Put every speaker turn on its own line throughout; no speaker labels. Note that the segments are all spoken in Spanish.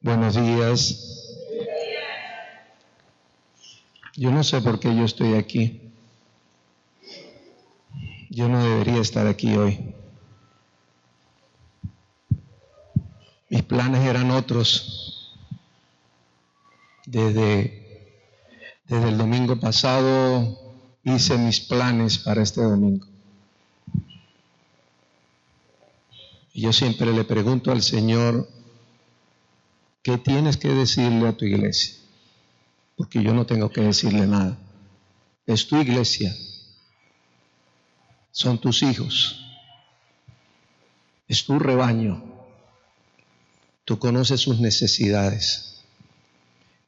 Buenos días. Yo no sé por qué yo estoy aquí. Yo no debería estar aquí hoy. Mis planes eran otros. Desde, desde el domingo pasado hice mis planes para este domingo. Y yo siempre le pregunto al Señor, ¿qué tienes que decirle a tu iglesia? Porque yo no tengo que decirle nada. Es tu iglesia. Son tus hijos. Es tu rebaño. Tú conoces sus necesidades.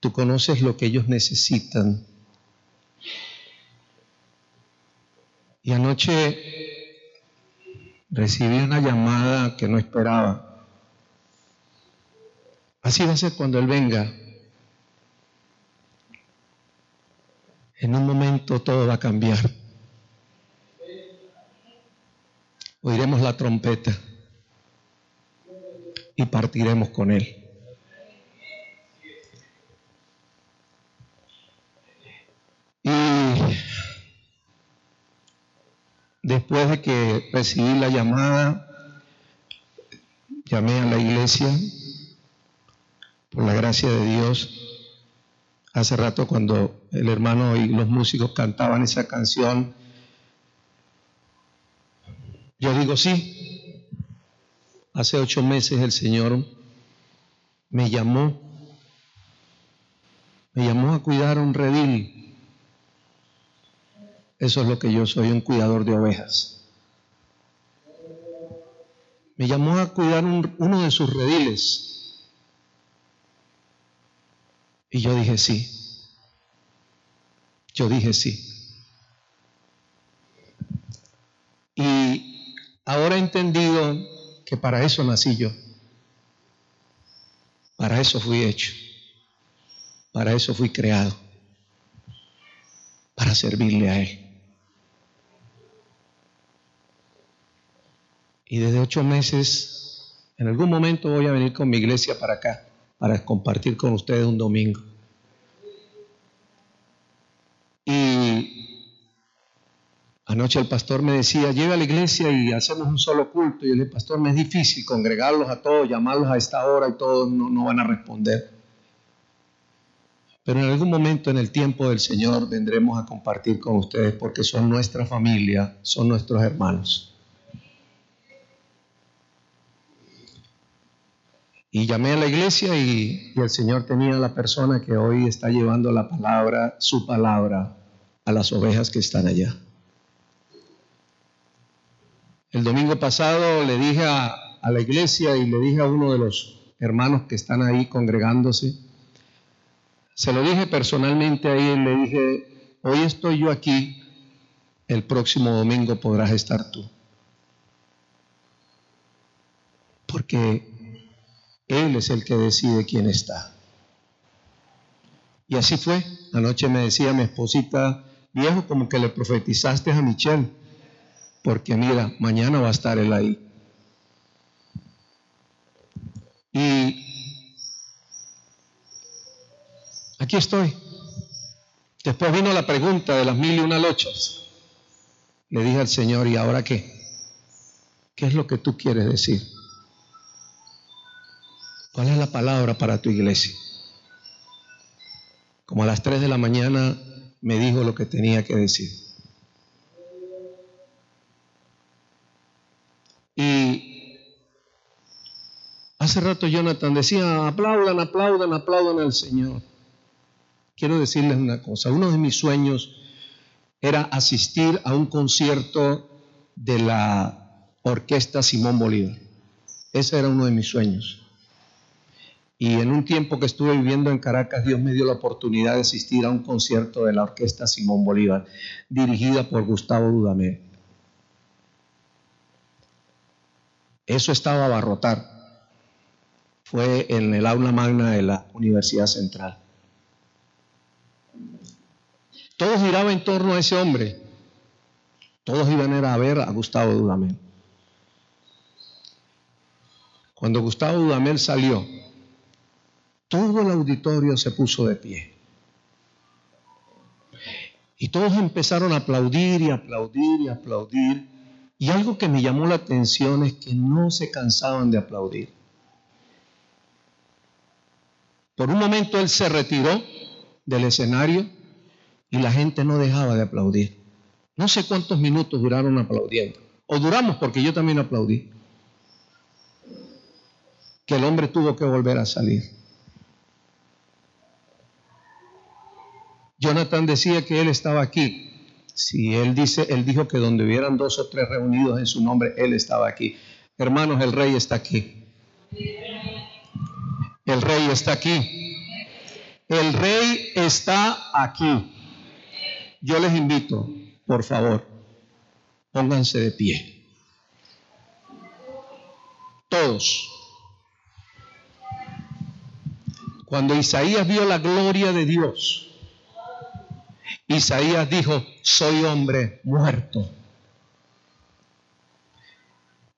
Tú conoces lo que ellos necesitan. Y anoche recibí una llamada que no esperaba. Así va a ser cuando Él venga. En un momento todo va a cambiar. Oiremos la trompeta y partiremos con Él. Después de que recibí la llamada, llamé a la iglesia, por la gracia de Dios. Hace rato cuando el hermano y los músicos cantaban esa canción, yo digo sí. Hace ocho meses el Señor me llamó, me llamó a cuidar un redil eso es lo que yo soy, un cuidador de ovejas. Me llamó a cuidar uno de sus rediles. Y yo dije sí. Yo dije sí. Y ahora he entendido que para eso nací yo. Para eso fui hecho. Para eso fui creado. Para servirle a Él. Y desde ocho meses, en algún momento voy a venir con mi iglesia para acá, para compartir con ustedes un domingo. Y anoche el pastor me decía, llega a la iglesia y hacemos un solo culto. Y dije, pastor, me es difícil congregarlos a todos, llamarlos a esta hora y todos no van a responder. Pero en algún momento en el tiempo del Señor vendremos a compartir con ustedes porque son nuestra familia, son nuestros hermanos. Y llamé a la iglesia y, el Señor tenía la persona que hoy está llevando la palabra, su palabra, a las ovejas que están allá. El domingo pasado le dije a, a la iglesia y le dije a uno de los hermanos que están ahí congregándose, se lo dije personalmente ahí y le dije, hoy estoy yo aquí, el próximo domingo podrás estar tú. Porque él es el que decide quién está. Y así fue. Anoche me decía mi esposita, viejo, como que le profetizaste a Michelle, porque mira, mañana va a estar él ahí. Y aquí estoy. Después vino la pregunta de las mil y una lochas. Le dije al Señor, ¿y ahora qué? ¿Qué es lo que tú quieres decir? ¿Cuál es la palabra para tu iglesia? Como a las 3 de la mañana me dijo lo que tenía que decir. Y hace rato Jonathan decía, aplaudan, aplaudan, aplaudan al Señor. Quiero decirles una cosa, uno de mis sueños era asistir a un concierto de la orquesta Simón Bolívar. Ese era uno de mis sueños. Y en un tiempo que estuve viviendo en Caracas, Dios me dio la oportunidad de asistir a un concierto de la orquesta Simón Bolívar, dirigida por Gustavo Dudamel. Eso estaba a abarrotar. Fue en el aula magna de la Universidad Central. Todos giraban en torno a ese hombre. Todos iban a ver a Gustavo Dudamel. Cuando Gustavo Dudamel salió, todo el auditorio se puso de pie. Y todos empezaron a aplaudir y aplaudir y aplaudir. Y algo que me llamó la atención es que no se cansaban de aplaudir. Por un momento él se retiró del escenario y la gente no dejaba de aplaudir. No sé cuántos minutos duraron aplaudiendo. O duramos porque yo también aplaudí. Que el hombre tuvo que volver a salir. Jonathan decía que él estaba aquí. Si él dice, él dijo que donde hubieran dos o tres reunidos en su nombre, él estaba aquí. Hermanos, el rey está aquí. El rey está aquí. El rey está aquí. Yo les invito, por favor, pónganse de pie. Todos. Cuando Isaías vio la gloria de Dios, Isaías dijo, soy hombre muerto.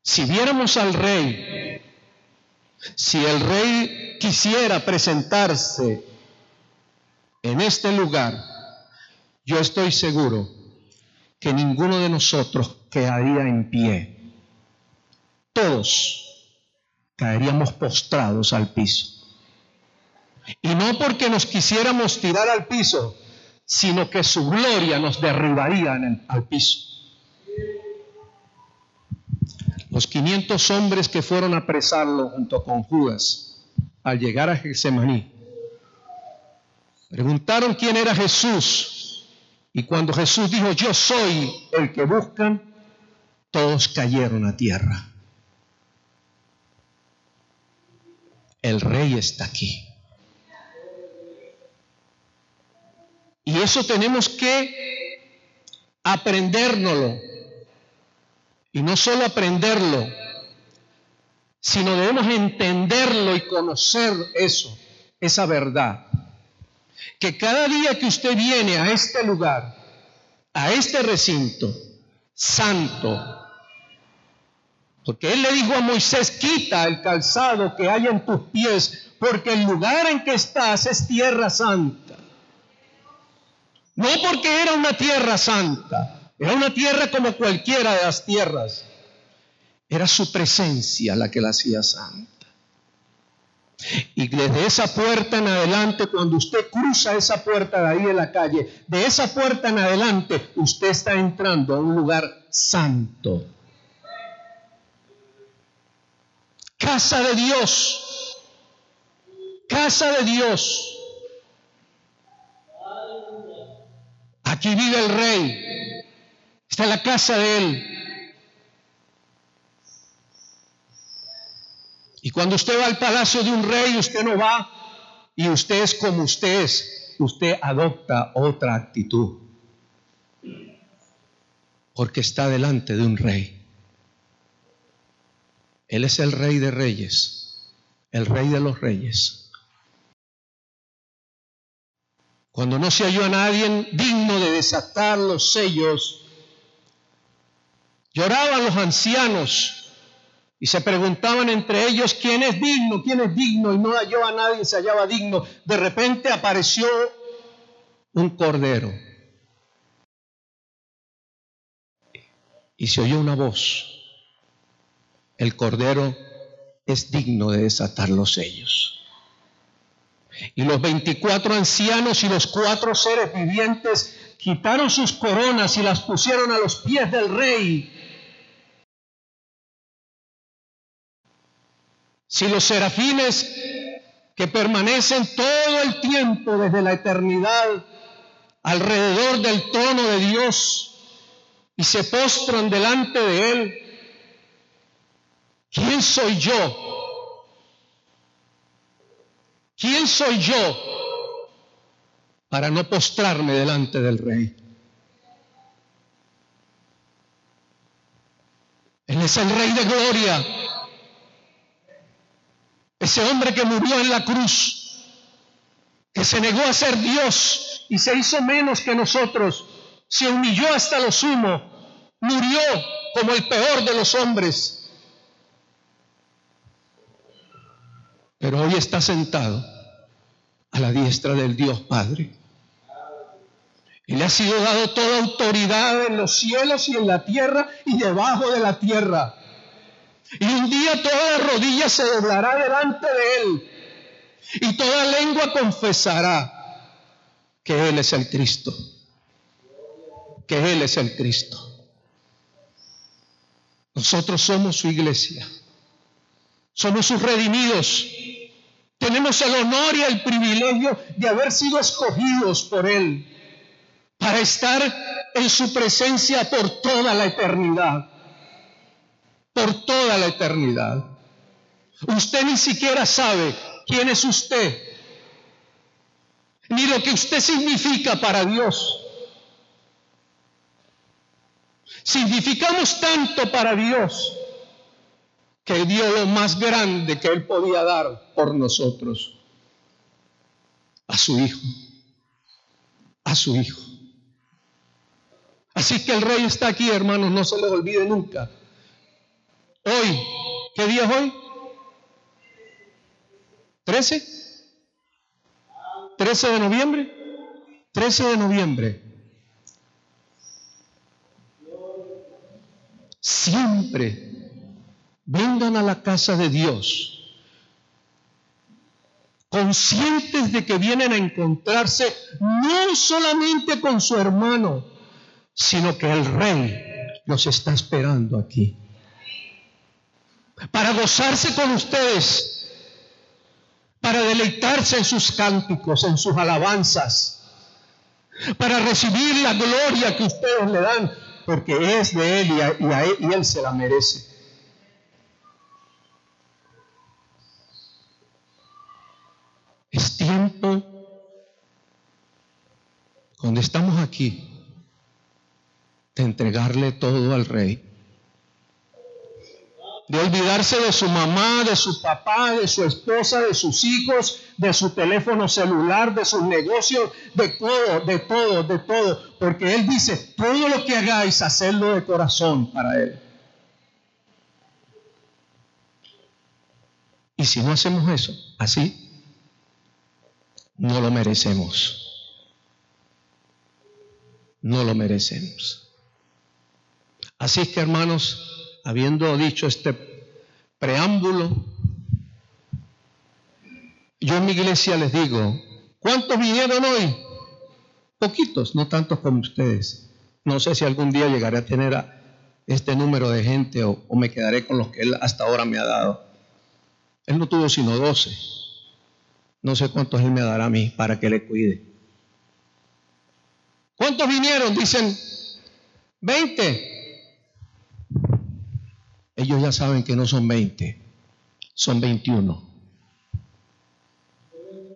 Si viéramos al rey, si el rey quisiera presentarse en este lugar, yo estoy seguro que ninguno de nosotros quedaría en pie. Todos caeríamos postrados al piso. Y no porque nos quisiéramos tirar al piso, sino que su gloria nos derribaría al piso. Los 500 hombres que fueron a apresarlo junto con Judas al llegar a Getsemaní preguntaron quién era Jesús y cuando Jesús dijo yo soy el que buscan, todos cayeron a tierra. El rey está aquí. Y eso tenemos que aprendérnoslo. Y no solo aprenderlo, sino debemos entenderlo y conocer eso, esa verdad. Que cada día que usted viene a este lugar, a este recinto santo, porque él le dijo a Moisés, quita el calzado que hay en tus pies, porque el lugar en que estás es tierra santa. No porque era una tierra santa, era una tierra como cualquiera de las tierras. Era su presencia la que la hacía santa. Y desde esa puerta en adelante, cuando usted cruza esa puerta de ahí en la calle, de esa puerta en adelante, usted está entrando a un lugar santo. Casa de Dios. Casa de Dios. Aquí vive el rey. Está en la casa de él. Y cuando usted va al palacio de un rey, usted no va y usted es como usted es. Usted adopta otra actitud. Porque está delante de un rey. Él es el rey de reyes, el rey de los reyes. Cuando no se halló a nadie digno de desatar los sellos, lloraban los ancianos y se preguntaban entre ellos quién es digno, quién es digno, y no halló a nadie, se hallaba digno. De repente apareció un cordero y se oyó una voz. El cordero es digno de desatar los sellos. Y los veinticuatro ancianos y los cuatro seres vivientes quitaron sus coronas y las pusieron a los pies del rey. Si los serafines que permanecen todo el tiempo desde la eternidad alrededor del trono de Dios y se postran delante de Él, ¿quién soy yo ¿Quién soy yo para no postrarme delante del rey? Él es el rey de gloria. Ese hombre que murió en la cruz, que se negó a ser Dios y se hizo menos que nosotros, se humilló hasta lo sumo, murió como el peor de los hombres. Pero hoy está sentado la diestra del Dios Padre. Y le ha sido dado toda autoridad en los cielos y en la tierra y debajo de la tierra. Y un día toda rodilla se doblará delante de Él. Y toda lengua confesará que Él es el Cristo. Que Él es el Cristo. Nosotros somos su iglesia. Somos sus redimidos. Tenemos el honor y el privilegio de haber sido escogidos por Él para estar en su presencia por toda la eternidad. Por toda la eternidad. Usted ni siquiera sabe quién es usted, ni lo que usted significa para Dios. Significamos tanto para Dios que dio lo más grande que Él podía dar por nosotros, a su Hijo, a su Hijo. Así que el Rey está aquí, hermanos, no se le olvide nunca. Hoy, ¿qué día es hoy? ¿13? ¿13 de noviembre? 13 de noviembre. Siempre vengan a la casa de Dios conscientes de que vienen a encontrarse no solamente con su hermano, sino que el rey los está esperando aquí. Para gozarse con ustedes, para deleitarse en sus cánticos, en sus alabanzas, para recibir la gloria que ustedes le dan, porque es de Él y, él, se la merece. Es tiempo, cuando estamos aquí, de entregarle todo al Rey. De olvidarse de su mamá, de su papá, de su esposa, de sus hijos, de su teléfono celular, de sus negocios, de todo, de todo, de todo. Porque Él dice, todo lo que hagáis, hacedlo de corazón para Él. Y si no hacemos eso, así, no lo merecemos. No lo merecemos. Así que hermanos, habiendo dicho este preámbulo, yo en mi iglesia les digo, ¿cuántos vinieron hoy? Poquitos, no tantos como ustedes. No sé si algún día llegaré a tener este número de gente o, o, me quedaré con los que él hasta ahora me ha dado. Él no tuvo sino doce. No sé cuántos él me dará a mí para que le cuide. ¿Cuántos vinieron? Dicen, veinte. Ellos ya saben que no son 20, son 21.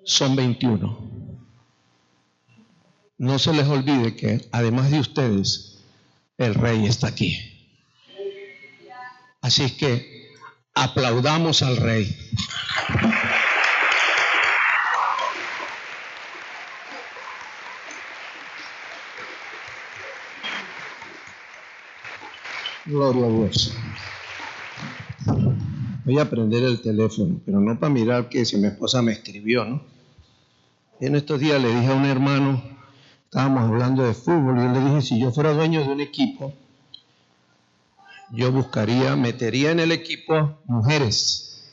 Son 21. No se les olvide que además de ustedes, el rey está aquí. Así que aplaudamos al rey. Gloria a Dios. Voy a prender el teléfono, pero no para mirar que si mi esposa me escribió, ¿no? En estos días le dije a un hermano, estábamos hablando de fútbol, y yo le dije, si yo fuera dueño de un equipo, yo buscaría, metería en el equipo mujeres.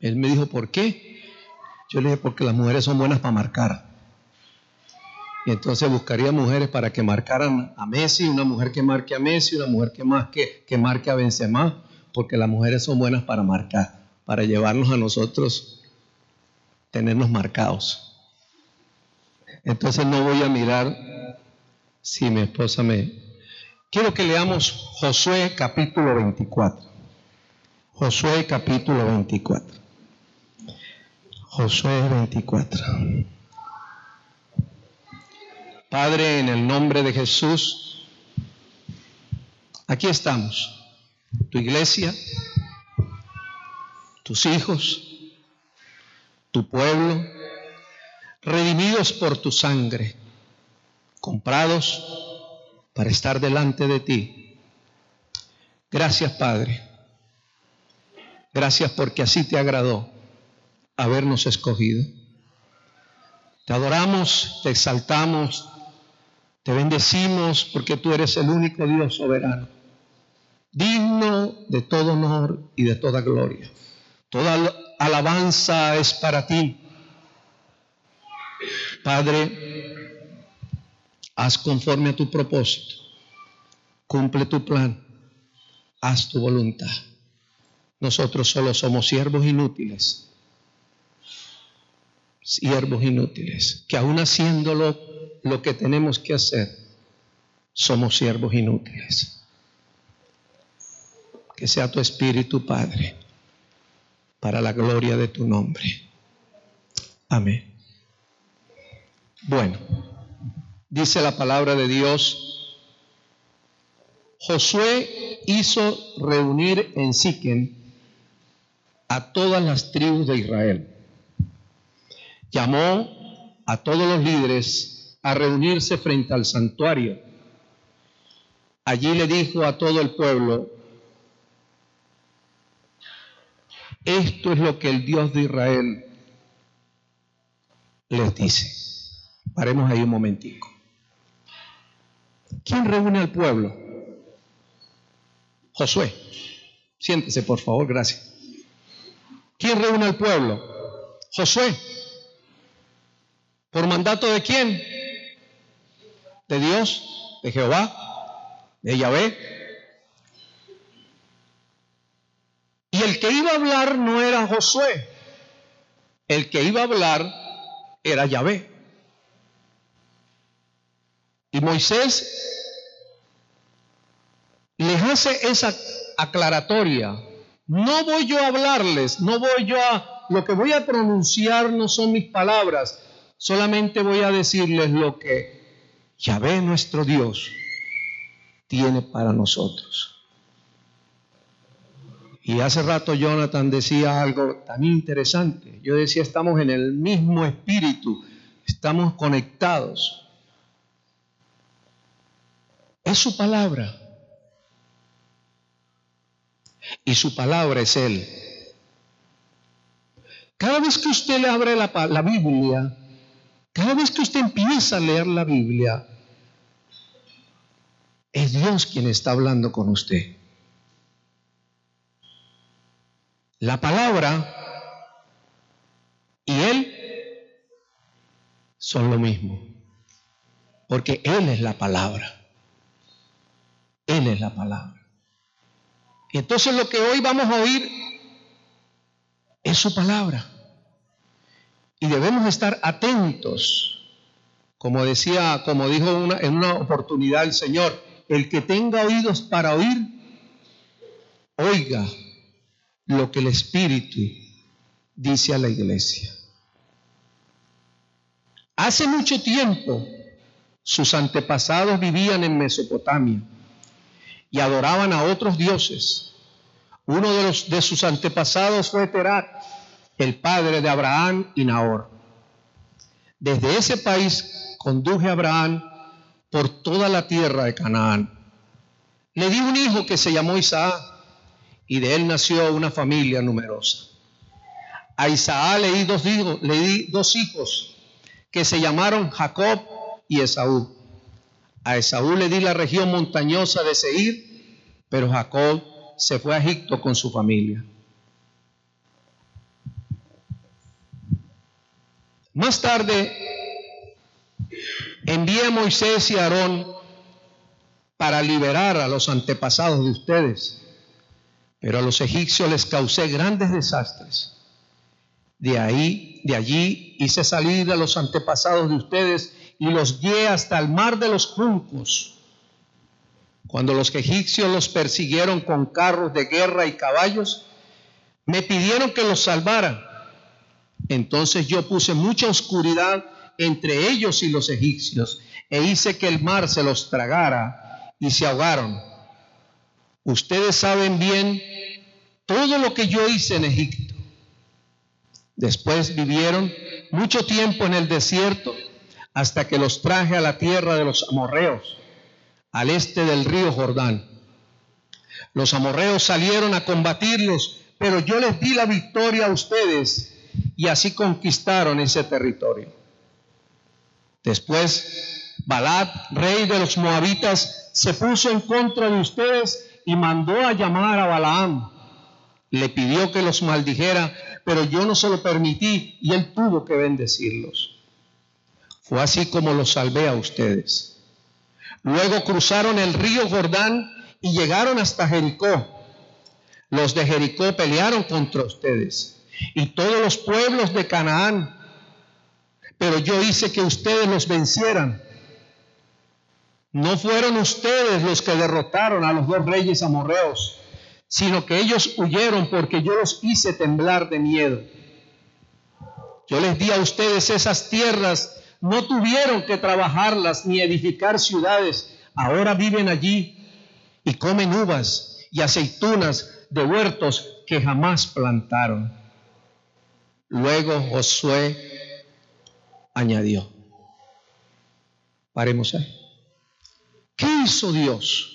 Él me dijo, ¿por qué? Yo le dije, porque las mujeres son buenas para marcar. Y entonces buscaría mujeres para que marcaran a Messi, una mujer que marque a Messi, una mujer que, más que, que marque a Benzema, porque las mujeres son buenas para marcar, para llevarnos a nosotros, tenernos marcados. Entonces no voy a mirar si mi esposa me... Quiero que leamos Josué capítulo 24. Josué capítulo 24. Josué 24. Padre, en el nombre de Jesús, aquí estamos, tu iglesia, tus hijos, tu pueblo, redimidos por tu sangre, comprados para estar delante de ti. Gracias, Padre. Gracias porque así te agradó. habernos escogido. Te adoramos, te exaltamos, te bendecimos porque tú eres el único Dios soberano, digno de todo honor y de toda gloria. Toda alabanza es para ti. Padre, haz conforme a tu propósito, cumple tu plan, haz tu voluntad. Nosotros solo somos siervos inútiles, siervos inútiles, que aún haciéndolo lo que tenemos que hacer, somos siervos inútiles. Que sea tu Espíritu, Padre, para la gloria de tu nombre. Amén. Bueno, dice la palabra de Dios, Josué hizo reunir en Siquem a todas las tribus de Israel. Llamó a todos los líderes a reunirse frente al santuario. Allí le dijo a todo el pueblo, esto es lo que el Dios de Israel les dice. Paremos ahí un momentico. ¿Quién reúne al pueblo? Josué. Siéntese, por favor, gracias. ¿Quién reúne al pueblo? Josué. ¿Por mandato de quién? De Dios, de Jehová, de Yahvé. Y el que iba a hablar no era Josué. El que iba a hablar era Yahvé. Y Moisés les hace esa aclaratoria no voy yo a hablarles, no voy yo a... Lo que voy a pronunciar no son mis palabras, solamente voy a decirles lo que Yahvé nuestro Dios tiene para nosotros. Y hace rato Jonathan decía algo tan interesante. Yo decía, estamos en el mismo espíritu, estamos conectados. Es su palabra y su palabra es Él. Cada vez que usted le abre la, la Biblia, cada vez que usted empieza a leer la Biblia, es Dios quien está hablando con usted. La palabra y Él son lo mismo, porque Él es la palabra. Él es la palabra. Y entonces lo que hoy vamos a oír es su palabra. Y debemos estar atentos. Como decía, como dijo en una oportunidad el Señor, el que tenga oídos para oír, oiga lo que el Espíritu dice a la iglesia. Hace mucho tiempo sus antepasados vivían en Mesopotamia y adoraban a otros dioses. Uno de, los, de sus antepasados fue Terat, el padre de Abraham y Nahor. Desde ese país conduje a Abraham por toda la tierra de Canaán. Le dio un hijo que se llamó Isaac y de él nació una familia numerosa. A Isaac le di dos hijos, le di dos hijos que se llamaron Jacob y Esaú. A Esaú le di la región montañosa de Seir, pero Jacob se fue a Egipto con su familia. Más tarde envié a Moisés y a Aarón para liberar a los antepasados de ustedes, pero a los egipcios les causé grandes desastres. De ahí, de allí hice salir a los antepasados de ustedes y los guié hasta el mar de los juncos. Cuando los egipcios los persiguieron con carros de guerra y caballos, me pidieron que los salvara. Entonces yo puse mucha oscuridad entre ellos y los egipcios e hice que el mar se los tragara y se ahogaron. Ustedes saben bien todo lo que yo hice en Egipto. Después vivieron mucho tiempo en el desierto hasta que los traje a la tierra de los amorreos, al este del río Jordán. Los amorreos salieron a combatirlos, pero yo les di la victoria a ustedes y así conquistaron ese territorio. Después, Balad, rey de los moabitas, se puso en contra de ustedes y mandó a llamar a Balaam. Le pidió que los maldijera, pero yo no se lo permití y él tuvo que bendecirlos. Fue así como los salvé a ustedes. Luego cruzaron el río Jordán y llegaron hasta Jericó. Los de Jericó pelearon contra ustedes y todos los pueblos de Canaán, pero yo hice que ustedes los vencieran. No fueron ustedes los que derrotaron a los dos reyes amorreos, sino que ellos huyeron porque yo los hice temblar de miedo. Yo les di a ustedes esas tierras, no tuvieron que trabajarlas ni edificar ciudades, ahora viven allí y comen uvas y aceitunas de huertos que jamás plantaron. Luego Josué añadió, paremos ahí. ¿Qué hizo Dios?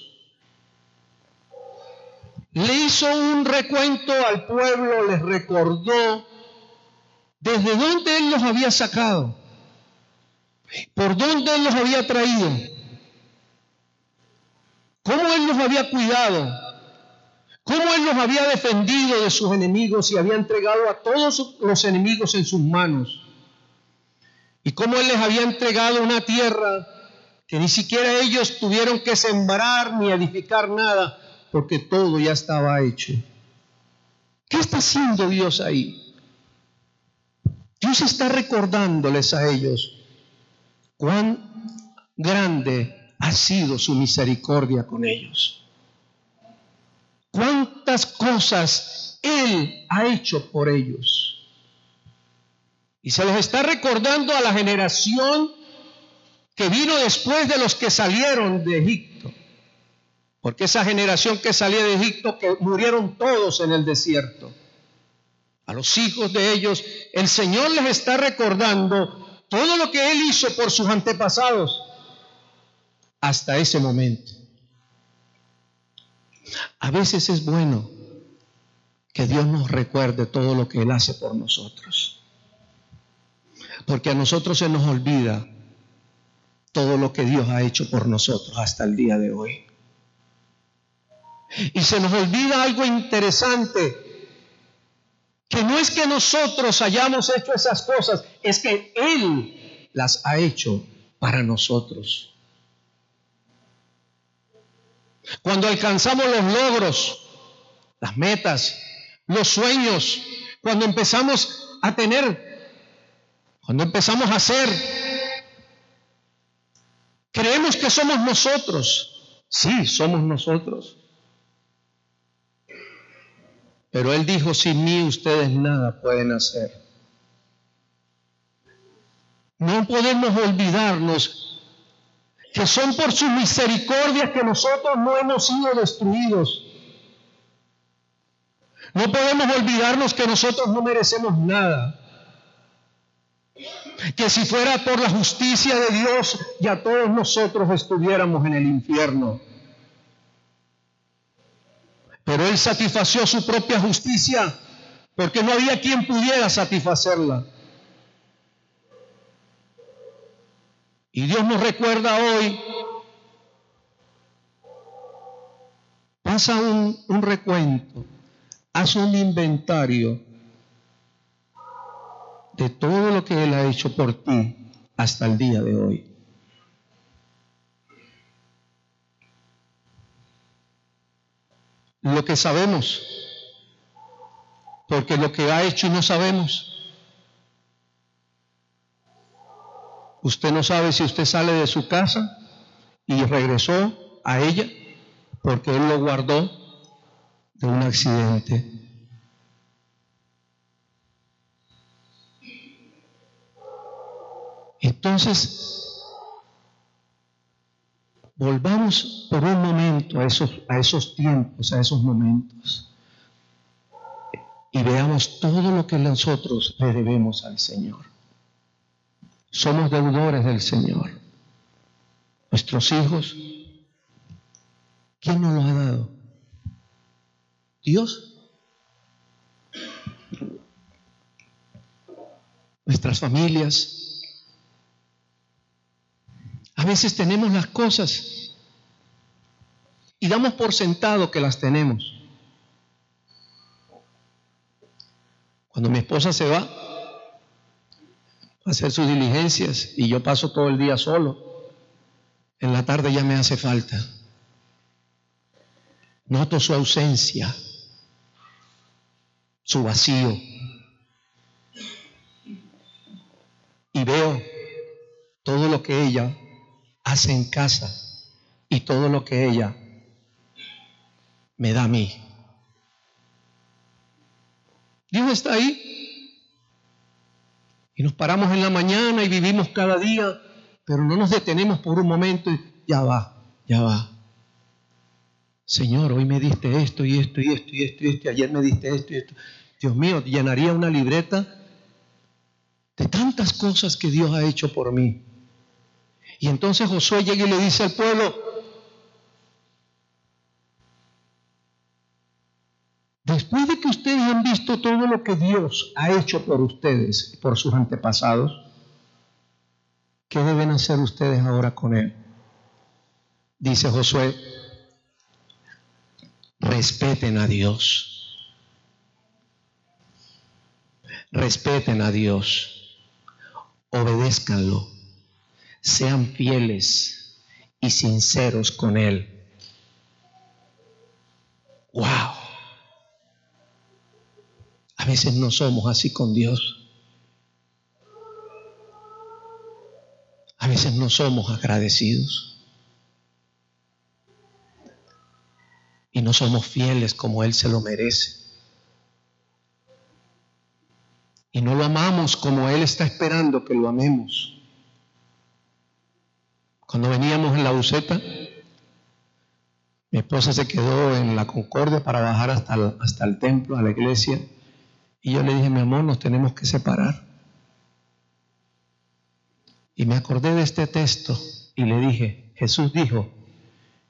Le hizo un recuento al pueblo, les recordó desde dónde Él los había sacado, por dónde Él los había traído, cómo Él los había cuidado, cómo Él los había defendido de sus enemigos y había entregado a todos los enemigos en sus manos, y cómo Él les había entregado una tierra que ni siquiera ellos tuvieron que sembrar ni edificar nada, porque todo ya estaba hecho. ¿Qué está haciendo Dios ahí? Dios está recordándoles a ellos cuán grande ha sido su misericordia con ellos. Cuántas cosas Él ha hecho por ellos. Y se los está recordando a la generación que vino después de los que salieron de Egipto. Porque esa generación que salió de Egipto, que murieron todos en el desierto. A los hijos de ellos, el Señor les está recordando todo lo que Él hizo por sus antepasados hasta ese momento. A veces es bueno que Dios nos recuerde todo lo que Él hace por nosotros. Porque a nosotros se nos olvida todo lo que Dios ha hecho por nosotros hasta el día de hoy. Y se nos olvida algo interesante, que no es que nosotros hayamos hecho esas cosas, es que Él las ha hecho para nosotros. Cuando alcanzamos los logros, las metas, los sueños, cuando empezamos a tener, cuando empezamos a hacer, Creemos que somos nosotros. Sí, somos nosotros. Pero Él dijo, sin mí ustedes nada pueden hacer. No podemos olvidarnos que son por su misericordia que nosotros no hemos sido destruidos. No podemos olvidarnos que nosotros no merecemos nada que si fuera por la justicia de Dios, ya todos nosotros estuviéramos en el infierno. Pero Él satisfació su propia justicia porque no había quien pudiera satisfacerla. Y Dios nos recuerda hoy, pasa un, recuento, hace un inventario de todo lo que Él ha hecho por ti hasta el día de hoy. Lo que sabemos, porque lo que ha hecho no sabemos. Usted no sabe si usted sale de su casa y regresó a ella porque Él lo guardó de un accidente Entonces, volvamos por un momento a esos, a esos tiempos, a esos momentos, y veamos todo lo que nosotros le debemos al Señor. Somos deudores del Señor. Nuestros hijos, ¿quién nos los ha dado? Dios. nuestras familias. A veces tenemos las cosas y damos por sentado que las tenemos. Cuando mi esposa se va hacer sus diligencias y yo paso todo el día solo, en la tarde ya me hace falta. Noto su ausencia, su vacío. Y veo todo lo que ella hace en casa y todo lo que ella me da a mí. Dios está ahí. Y nos paramos en la mañana y vivimos cada día, pero no nos detenemos por un momento y ya va, ya va. Señor, hoy me diste esto y esto y esto y esto y esto, ayer me diste esto y esto. Dios mío, llenaría una libreta de tantas cosas que Dios ha hecho por mí. Y entonces Josué llega y le dice al pueblo, después de que ustedes han visto todo lo que Dios ha hecho por ustedes, por sus antepasados, ¿qué deben hacer ustedes ahora con Él? Dice Josué, respeten a Dios. Respeten a Dios. Obedézcanlo. Sean fieles y sinceros con Él. ¡Wow! A veces no somos así con Dios. A veces no somos agradecidos. y no somos fieles como Él se lo merece. Y no lo amamos como Él está esperando que lo amemos. Cuando veníamos en la buceta, mi esposa se quedó en la Concordia para bajar hasta el, hasta el templo, a la iglesia. Y yo le dije, mi amor, nos tenemos que separar. Y me acordé de este texto y le dije, Jesús dijo,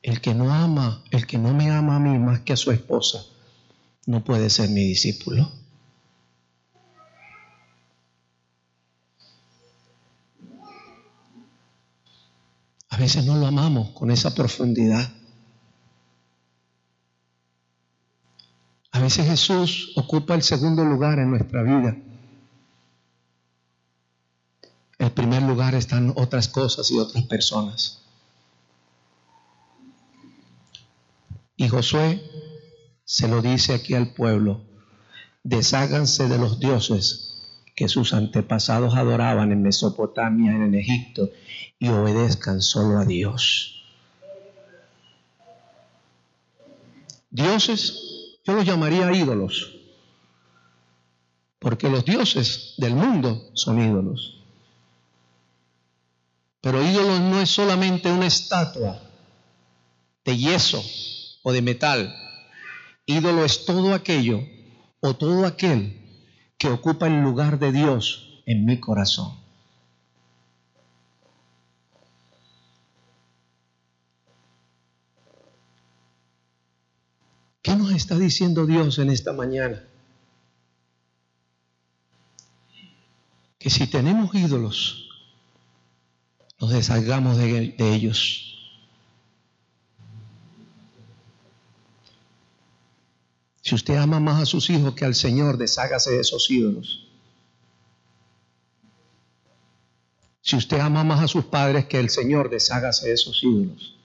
el que no ama, el que no me ama a mí más que a su esposa, no puede ser mi discípulo. A veces no lo amamos con esa profundidad. A veces Jesús ocupa el segundo lugar en nuestra vida. El primer lugar están otras cosas y otras personas. Y Josué se lo dice aquí al pueblo, desháganse de los dioses que sus antepasados adoraban en Mesopotamia, en Egipto, y obedezcan solo a Dios. Dioses, yo los llamaría ídolos, porque los dioses del mundo son ídolos. Pero ídolos no es solamente una estatua de yeso o de metal. Ídolo es todo aquello o todo aquel que ocupa el lugar de Dios en mi corazón. ¿Qué nos está diciendo Dios en esta mañana? Que si tenemos ídolos, nos deshalgamos de, ellos. Si usted ama más a sus hijos que al Señor, deshágase de esos ídolos. Si usted ama más a sus padres que el Señor, deshágase de esos ídolos.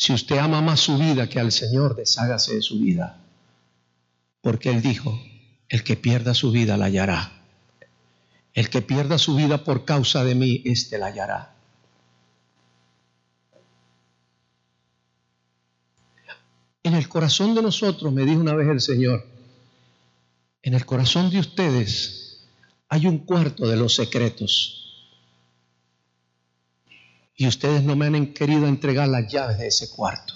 Si usted ama más su vida que al Señor, deshágase de su vida. Porque Él dijo, el que pierda su vida la hallará. El que pierda su vida por causa de mí, éste la hallará. En el corazón de nosotros, me dijo una vez el Señor, en el corazón de ustedes hay un cuarto de los secretos. Y ustedes no me han querido entregar las llaves de ese cuarto.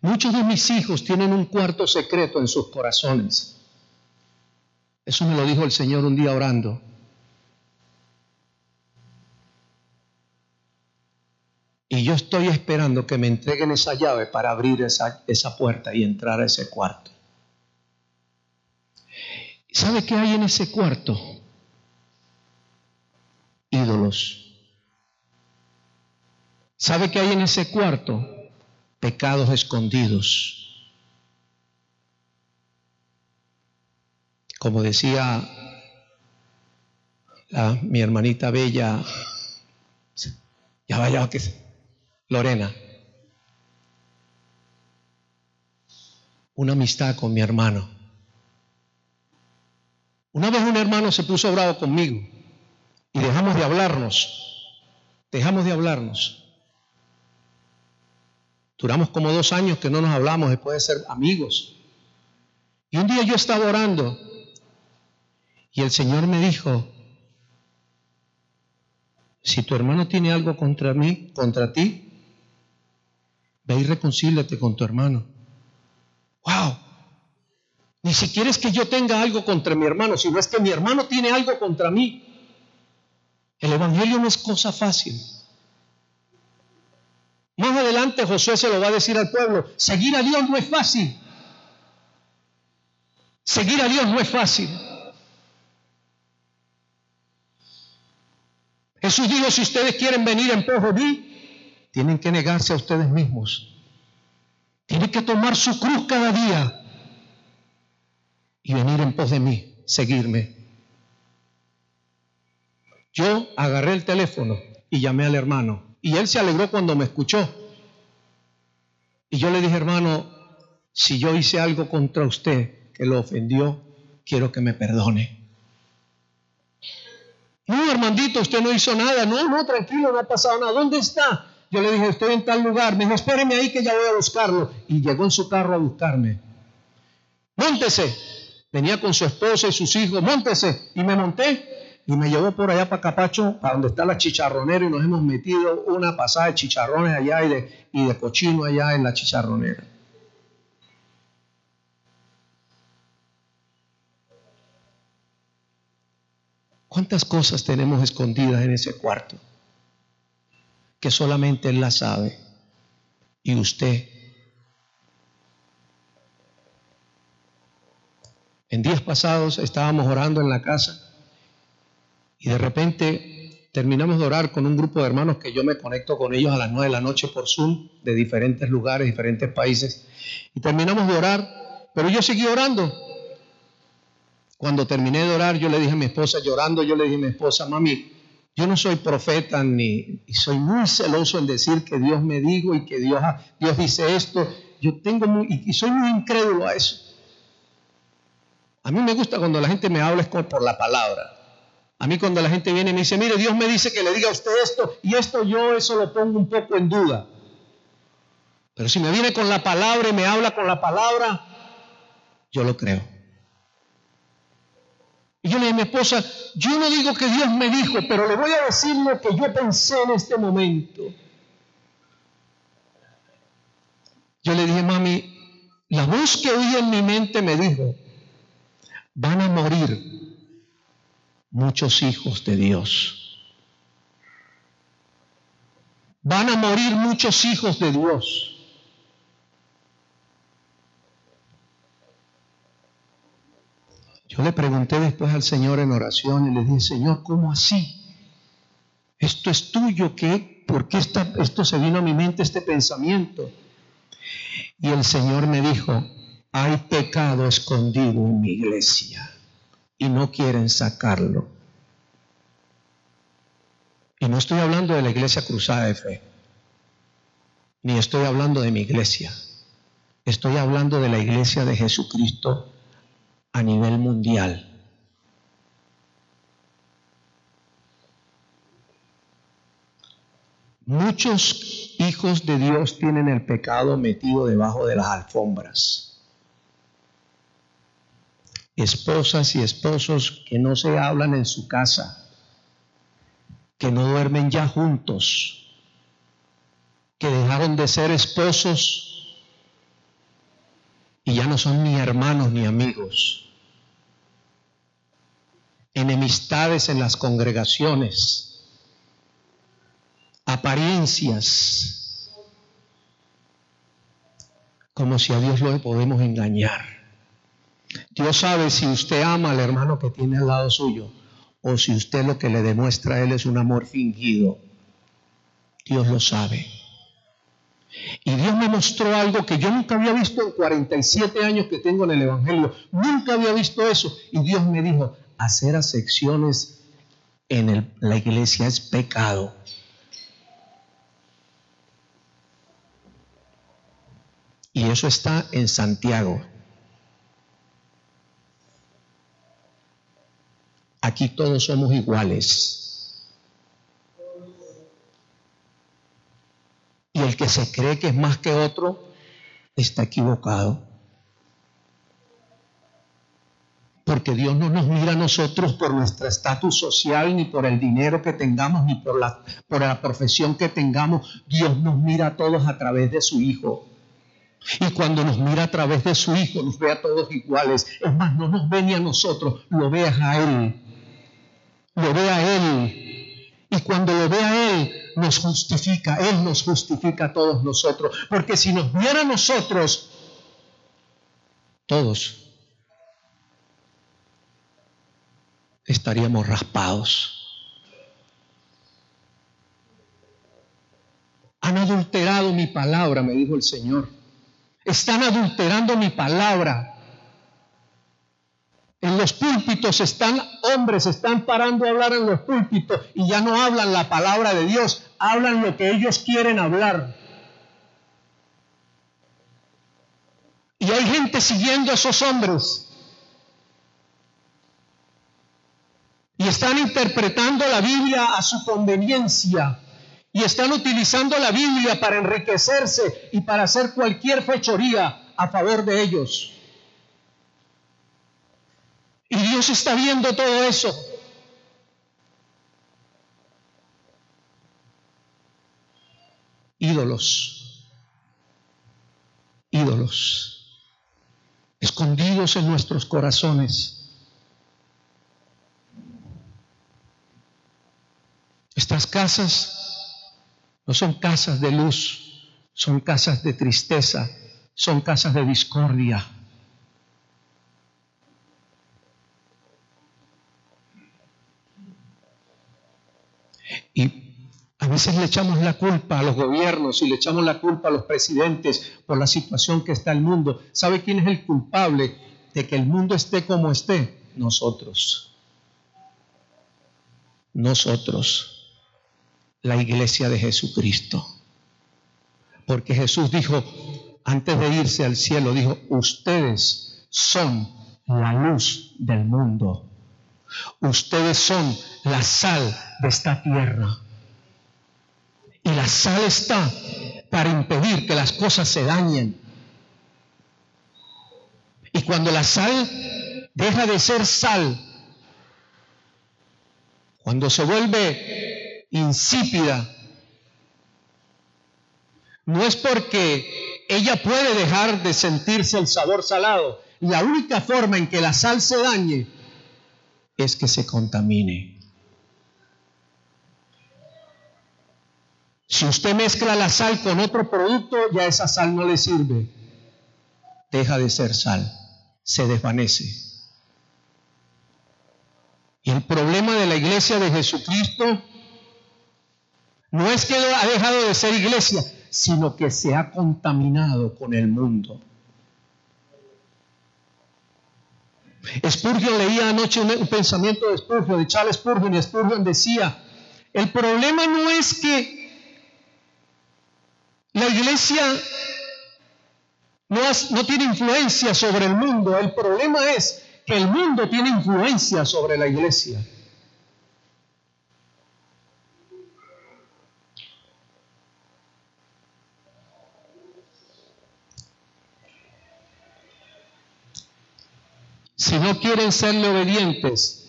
Muchos de mis hijos tienen un cuarto secreto en sus corazones. Eso me lo dijo el Señor un día orando. Y yo estoy esperando que me entreguen esa llave para abrir esa, esa puerta y entrar a ese cuarto. ¿Sabe qué hay en ese cuarto? Ídolos. ¿Sabe qué hay en ese cuarto? Pecados escondidos. Como decía mi hermanita bella, ya vaya que Lorena, una amistad con mi hermano. Una vez un hermano se puso bravo conmigo y dejamos de hablarnos, dejamos de hablarnos. Duramos como dos años que no nos hablamos después de ser amigos. Y un día yo estaba orando y el Señor me dijo, si tu hermano tiene algo contra mí, contra ti, ve y reconcíliate con tu hermano. ¡Wow! Ni siquiera es que yo tenga algo contra mi hermano, sino es que mi hermano tiene algo contra mí. El Evangelio no es cosa fácil. Más adelante Josué se lo va a decir al pueblo, seguir a Dios no es fácil. Seguir a Dios no es fácil. Jesús dijo, si ustedes quieren venir en pos de mí, tienen que negarse a ustedes mismos. Tienen que tomar su cruz cada día y venir en pos de mí, seguirme. Yo agarré el teléfono y llamé al hermano y él se alegró cuando me escuchó. Y yo le dije, hermano, si yo hice algo contra usted que lo ofendió, quiero que me perdone. No, Armandito, usted no hizo nada. No, no, tranquilo, no ha pasado nada. ¿Dónde está? Yo le dije, estoy en tal lugar. Me dijo, espéreme ahí que ya voy a buscarlo. Y llegó en su carro a buscarme. Móntese. Venía con su esposa y sus hijos. Móntese. Y me monté. Y me llevó por allá para Capacho, para donde está la chicharronera. Y nos hemos metido una pasada de chicharrones allá y de, y de cochino allá en la chicharronera. ¿Cuántas cosas tenemos escondidas en ese cuarto? Que solamente Él las sabe. Y usted. En días pasados estábamos orando en la casa y de repente terminamos de orar con un grupo de hermanos que yo me conecto con ellos a las nueve de la noche por Zoom de diferentes lugares, diferentes países. Y terminamos de orar, pero yo seguí orando cuando terminé de orar, yo le dije a mi esposa, llorando, yo le dije a mi esposa, mami, yo no soy profeta ni soy muy celoso en decir que Dios me dijo y que Dios, Dios dice esto. Yo tengo muy, y soy muy incrédulo a eso. A mí me gusta cuando la gente me habla es por la palabra. A mí cuando la gente viene y me dice, mire, Dios me dice que le diga a usted esto y esto yo eso lo pongo un poco en duda. Pero si me viene con la palabra y me habla con la palabra, yo lo creo. Y yo le dije a mi esposa, yo no digo que Dios me dijo, pero le voy a decir lo que yo pensé en este momento. Yo le dije, mami, la voz que oí en mi mente me dijo, van a morir muchos hijos de Dios. Van a morir muchos hijos de Dios. Yo le pregunté después al Señor en oración y le dije, Señor, ¿cómo así? Esto es tuyo, ¿qué? ¿Por qué esto se vino a mi mente, este pensamiento? Y el Señor me dijo, hay pecado escondido en mi iglesia y no quieren sacarlo. Y no estoy hablando de la iglesia cruzada de fe, ni estoy hablando de mi iglesia, estoy hablando de la iglesia de Jesucristo a nivel mundial. Muchos hijos de Dios tienen el pecado metido debajo de las alfombras. Esposas y esposos que no se hablan en su casa, que no duermen ya juntos, que dejaron de ser esposos y ya no son ni hermanos ni amigos. Enemistades en las congregaciones, apariencias, como si a Dios lo podemos engañar. Dios sabe si usted ama al hermano que tiene al lado suyo o si usted lo que le demuestra a él es un amor fingido. Dios lo sabe. Y Dios me mostró algo que yo nunca había visto en 47 años que tengo en el Evangelio. Nunca había visto eso. Y Dios me dijo, hacer acepciones en la iglesia es pecado. Y eso está en Santiago. Aquí todos somos iguales. Y el que se cree que es más que otro está equivocado. Porque Dios no nos mira a nosotros por nuestro estatus social, ni por el dinero que tengamos, ni por la, por la profesión que tengamos. Dios nos mira a todos a través de su Hijo. Y cuando nos mira a través de su Hijo, nos ve a todos iguales. Es más, no nos ve ni a nosotros, lo ve a Él. Lo ve a Él. Y cuando lo ve a Él, nos justifica. Él nos justifica a todos nosotros. Porque si nos viera a nosotros, todos estaríamos raspados. Han adulterado mi palabra, me dijo el Señor. Están adulterando mi palabra. En los púlpitos están hombres, están parando a hablar en los púlpitos y ya no hablan la palabra de Dios, hablan lo que ellos quieren hablar. Y hay gente siguiendo a esos hombres. Y están interpretando la Biblia a su conveniencia y están utilizando la Biblia para enriquecerse y para hacer cualquier fechoría a favor de ellos. Y Dios está viendo todo eso. Ídolos, ídolos, escondidos en nuestros corazones. Estas casas no son casas de luz, son casas de tristeza, son casas de discordia. Y a veces le echamos la culpa a los gobiernos y le echamos la culpa a los presidentes por la situación que está el mundo. ¿Sabe quién es el culpable de que el mundo esté como esté? Nosotros. Nosotros la iglesia de Jesucristo. Porque Jesús dijo, antes de irse al cielo, dijo, ustedes son la luz del mundo. Ustedes son la sal de esta tierra. Y la sal está para impedir que las cosas se dañen. Y cuando la sal deja de ser sal, cuando se vuelve insípida, no es porque ella puede dejar de sentirse el sabor salado. La única forma en que la sal se dañe es que se contamine. Si usted mezcla la sal con otro producto, ya esa sal no le sirve. Deja de ser sal, se desvanece. Y el problema de la iglesia de Jesucristo no es que ha dejado de ser iglesia, sino que se ha contaminado con el mundo. Spurgeon leía anoche un, pensamiento de Spurgeon, de Charles Spurgeon, y Spurgeon decía, el problema no es que la iglesia no, tiene influencia sobre el mundo, el problema es que el mundo tiene influencia sobre la iglesia. Si no quieren serle obedientes,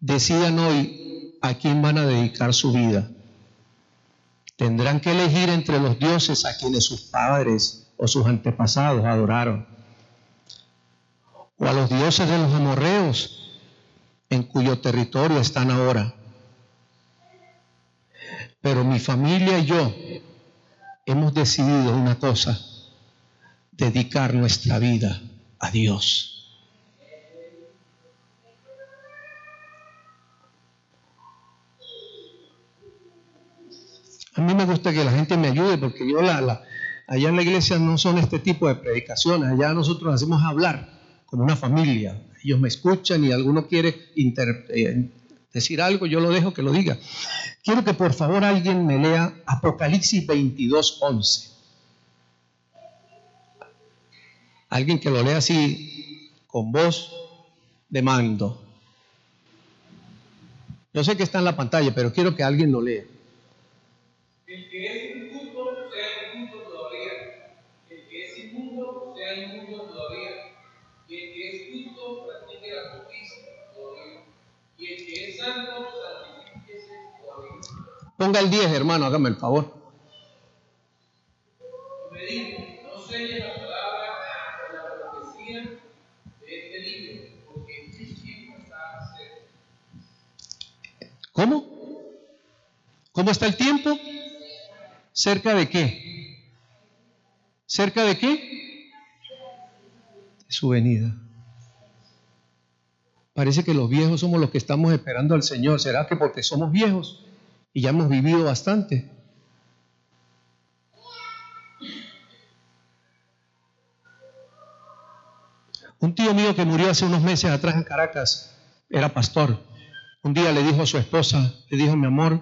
decidan hoy a quién van a dedicar su vida. Tendrán que elegir entre los dioses a quienes sus padres o sus antepasados adoraron, o a los dioses de los amorreos en cuyo territorio están ahora. Pero mi familia y yo hemos decidido una cosa, dedicar nuestra vida a Dios mí me gusta que la gente me ayude porque yo la, la, allá en la iglesia no son este tipo de predicaciones, allá nosotros hacemos hablar como una familia. Ellos me escuchan y alguno quiere eh, decir algo, yo lo dejo que lo diga. Quiero que por favor alguien me lea Apocalipsis 22, 11. Alguien que lo lea así con voz de mando. Yo sé que está en la pantalla, pero quiero que alguien lo lea.
El que es injusto sea injusto todavía. El que es inmundo sea inmundo todavía. Y el que es justo practique la justicia todavía. Y el que es santo santifíquese todavía.
Ponga el 10, hermano, hágame el favor.
me dijo, no selle la palabra de la profecía de este libro, porque el tiempo está cerca.
¿Cómo? ¿Cómo está el tiempo? ¿Cerca de qué? ¿Cerca de qué? De su venida. Parece que los viejos somos los que estamos esperando al Señor. ¿Será que porque somos viejos y ya hemos vivido bastante? Un tío mío que murió hace unos meses atrás en Caracas era pastor. Un día le dijo a su esposa, le dijo, mi amor,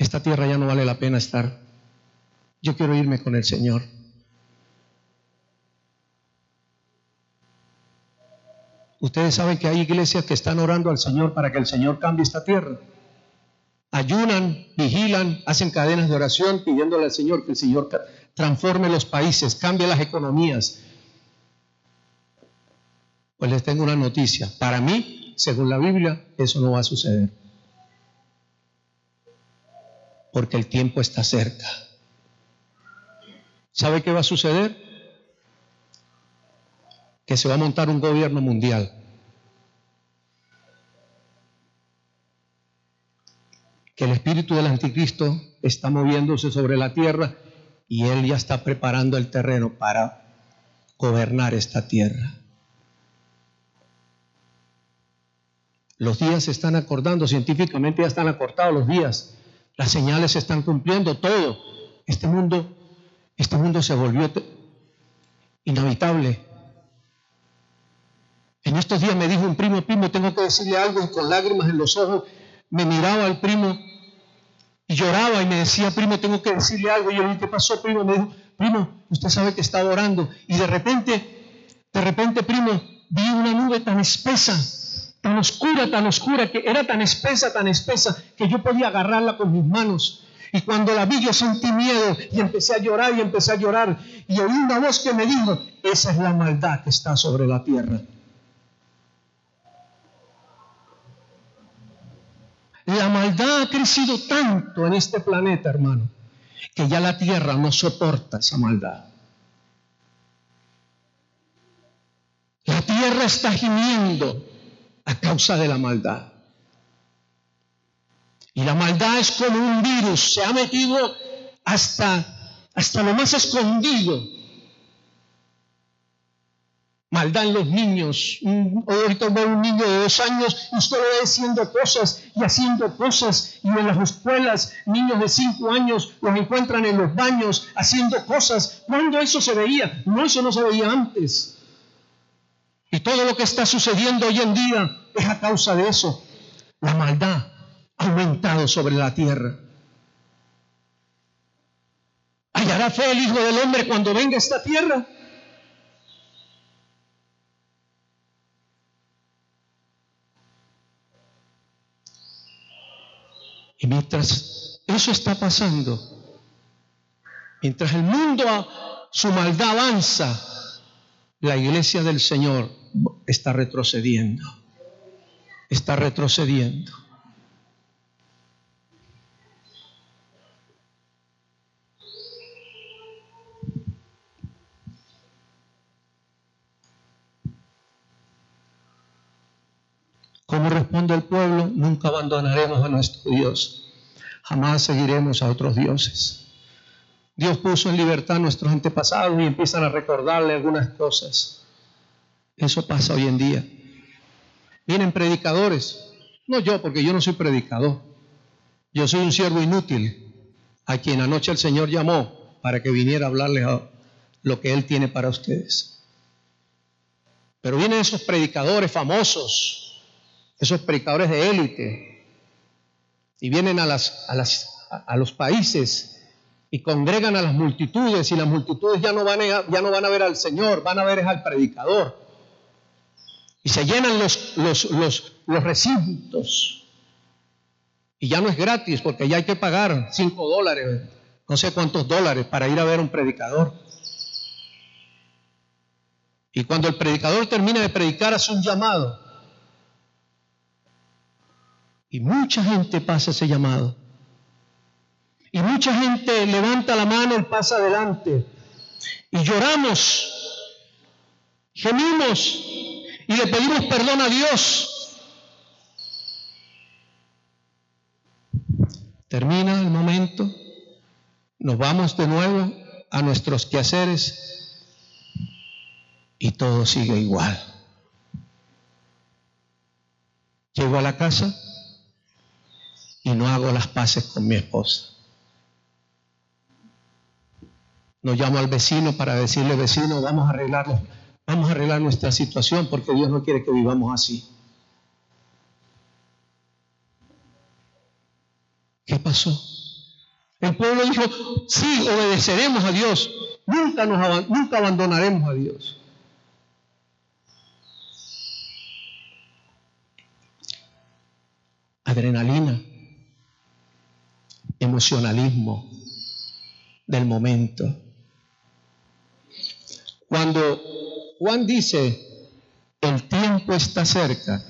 esta tierra ya no vale la pena estar. Yo quiero irme con el Señor. Ustedes saben que hay iglesias que están orando al Señor para que el Señor cambie esta tierra. Ayunan, vigilan, hacen cadenas de oración pidiéndole al Señor que el Señor transforme los países, cambie las economías. Pues les tengo una noticia. Para mí, según la Biblia, eso no va a suceder porque el tiempo está cerca. ¿Sabe qué va a suceder? Que se va a montar un gobierno mundial. Que el espíritu del anticristo está moviéndose sobre la tierra y él ya está preparando el terreno para gobernar esta tierra. Los días se están acordando, científicamente ya están acortados los días. Las señales se están cumpliendo, todo. Este mundo, este mundo se volvió inhabitable. En estos días me dijo un primo, primo, tengo que decirle algo y con lágrimas en los ojos me miraba al primo y lloraba y me decía, primo, tengo que decirle algo. Y yo le dije, ¿qué pasó, primo? Me dijo, primo, usted sabe que estaba orando. Y de repente, de repente, primo, vi una nube tan espesa tan oscura, tan oscura, que era tan espesa, tan espesa, que yo podía agarrarla con mis manos. Y cuando la vi yo sentí miedo y empecé a llorar y empecé a llorar. Y oí una voz que me dijo, esa es la maldad que está sobre la tierra. La maldad ha crecido tanto en este planeta, hermano, que ya la tierra no soporta esa maldad. La tierra está gimiendo a causa de la maldad. Y la maldad es como un virus, se ha metido hasta, hasta lo más escondido. Maldad en los niños. Ahorita veo un niño de dos años y usted lo ve haciendo cosas y haciendo cosas. Y en las escuelas, niños de cinco años los encuentran en los baños haciendo cosas. ¿Cuándo eso se veía? No, eso no se veía antes. Y todo lo que está sucediendo hoy en día es a causa de eso. La maldad ha aumentado sobre la tierra. ¿Hallará fe el Hijo del Hombre cuando venga a esta tierra? Y mientras eso está pasando, mientras el mundo, su maldad avanza, la iglesia del Señor está retrocediendo. Está retrocediendo. ¿Cómo responde el pueblo? Nunca abandonaremos a nuestro Dios. Jamás seguiremos a otros dioses. Dios puso en libertad a nuestros antepasados y empiezan a recordarle algunas cosas. Eso pasa hoy en día. Vienen predicadores. No yo, porque yo no soy predicador. Yo soy un siervo inútil. a quien anoche el Señor llamó para que viniera a hablarles a lo que Él tiene para ustedes. Pero vienen esos predicadores famosos, esos predicadores de élite, y vienen a, las, a, las, a los países y congregan a las multitudes, y las multitudes ya no, van a, ya no van a ver al Señor, van a ver al predicador. Y se llenan los, los, los, los recintos. Y ya no es gratis, porque ya hay que pagar cinco dólares, no sé cuántos dólares, para ir a ver a un predicador. Y cuando el predicador termina de predicar, hace un llamado. Y mucha gente pasa ese llamado. Y mucha gente levanta la mano y pasa adelante. Y lloramos, gemimos y le pedimos perdón a Dios. Termina el momento, nos vamos de nuevo a nuestros quehaceres y todo sigue igual. Llego a la casa y no hago las paces con mi esposa. No llamo al vecino para decirle, vecino, vamos a arreglarlo, vamos a arreglar nuestra situación porque Dios no quiere que vivamos así. ¿Qué pasó? El pueblo dijo, sí, obedeceremos a Dios, nunca, nos, nunca abandonaremos a Dios. Adrenalina, emocionalismo del momento. Cuando Juan dice, el tiempo está cerca,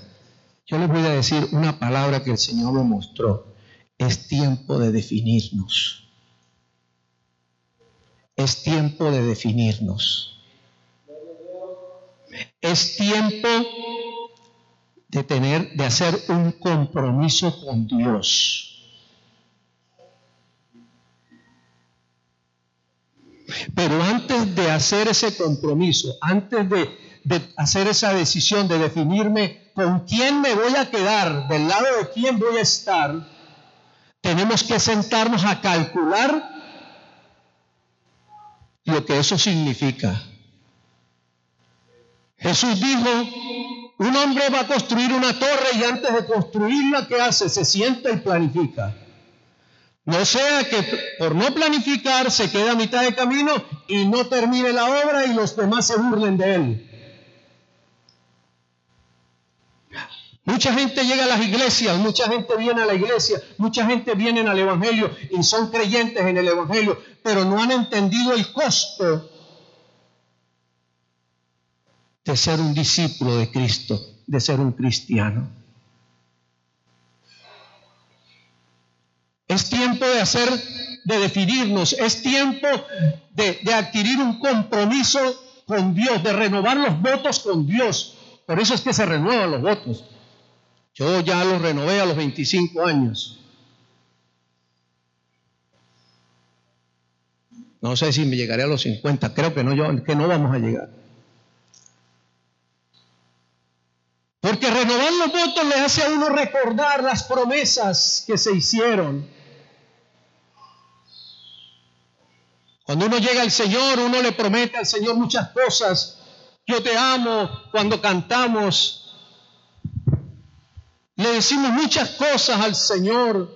yo les voy a decir una palabra que el Señor me mostró. Es tiempo de definirnos. Es tiempo de definirnos. Es tiempo de tener, de hacer un compromiso con Dios. Pero antes de hacer ese compromiso, antes de, hacer esa decisión, de definirme con quién me voy a quedar, del lado de quién voy a estar, tenemos que sentarnos a calcular lo que eso significa. Jesús dijo, un hombre va a construir una torre y antes de construirla, ¿qué hace? Se sienta y planifica. No sea que por no planificar se quede a mitad de camino y no termine la obra y los demás se burlen de él. Mucha gente llega a las iglesias, mucha gente viene a la iglesia, mucha gente viene al Evangelio y son creyentes en el Evangelio, pero no han entendido el costo de ser un discípulo de Cristo, de ser un cristiano. Es tiempo de hacer, de definirnos. Es tiempo de, adquirir un compromiso con Dios, de renovar los votos con Dios. Por eso es que se renuevan los votos. Yo ya los renové a los 25 años. No sé si me llegaré a los 50. Creo que no, yo, que no vamos a llegar. Porque renovar los votos le hace a uno recordar las promesas que se hicieron Cuando uno llega al Señor, uno le promete al Señor muchas cosas. Yo te amo cuando cantamos. Le decimos muchas cosas al Señor.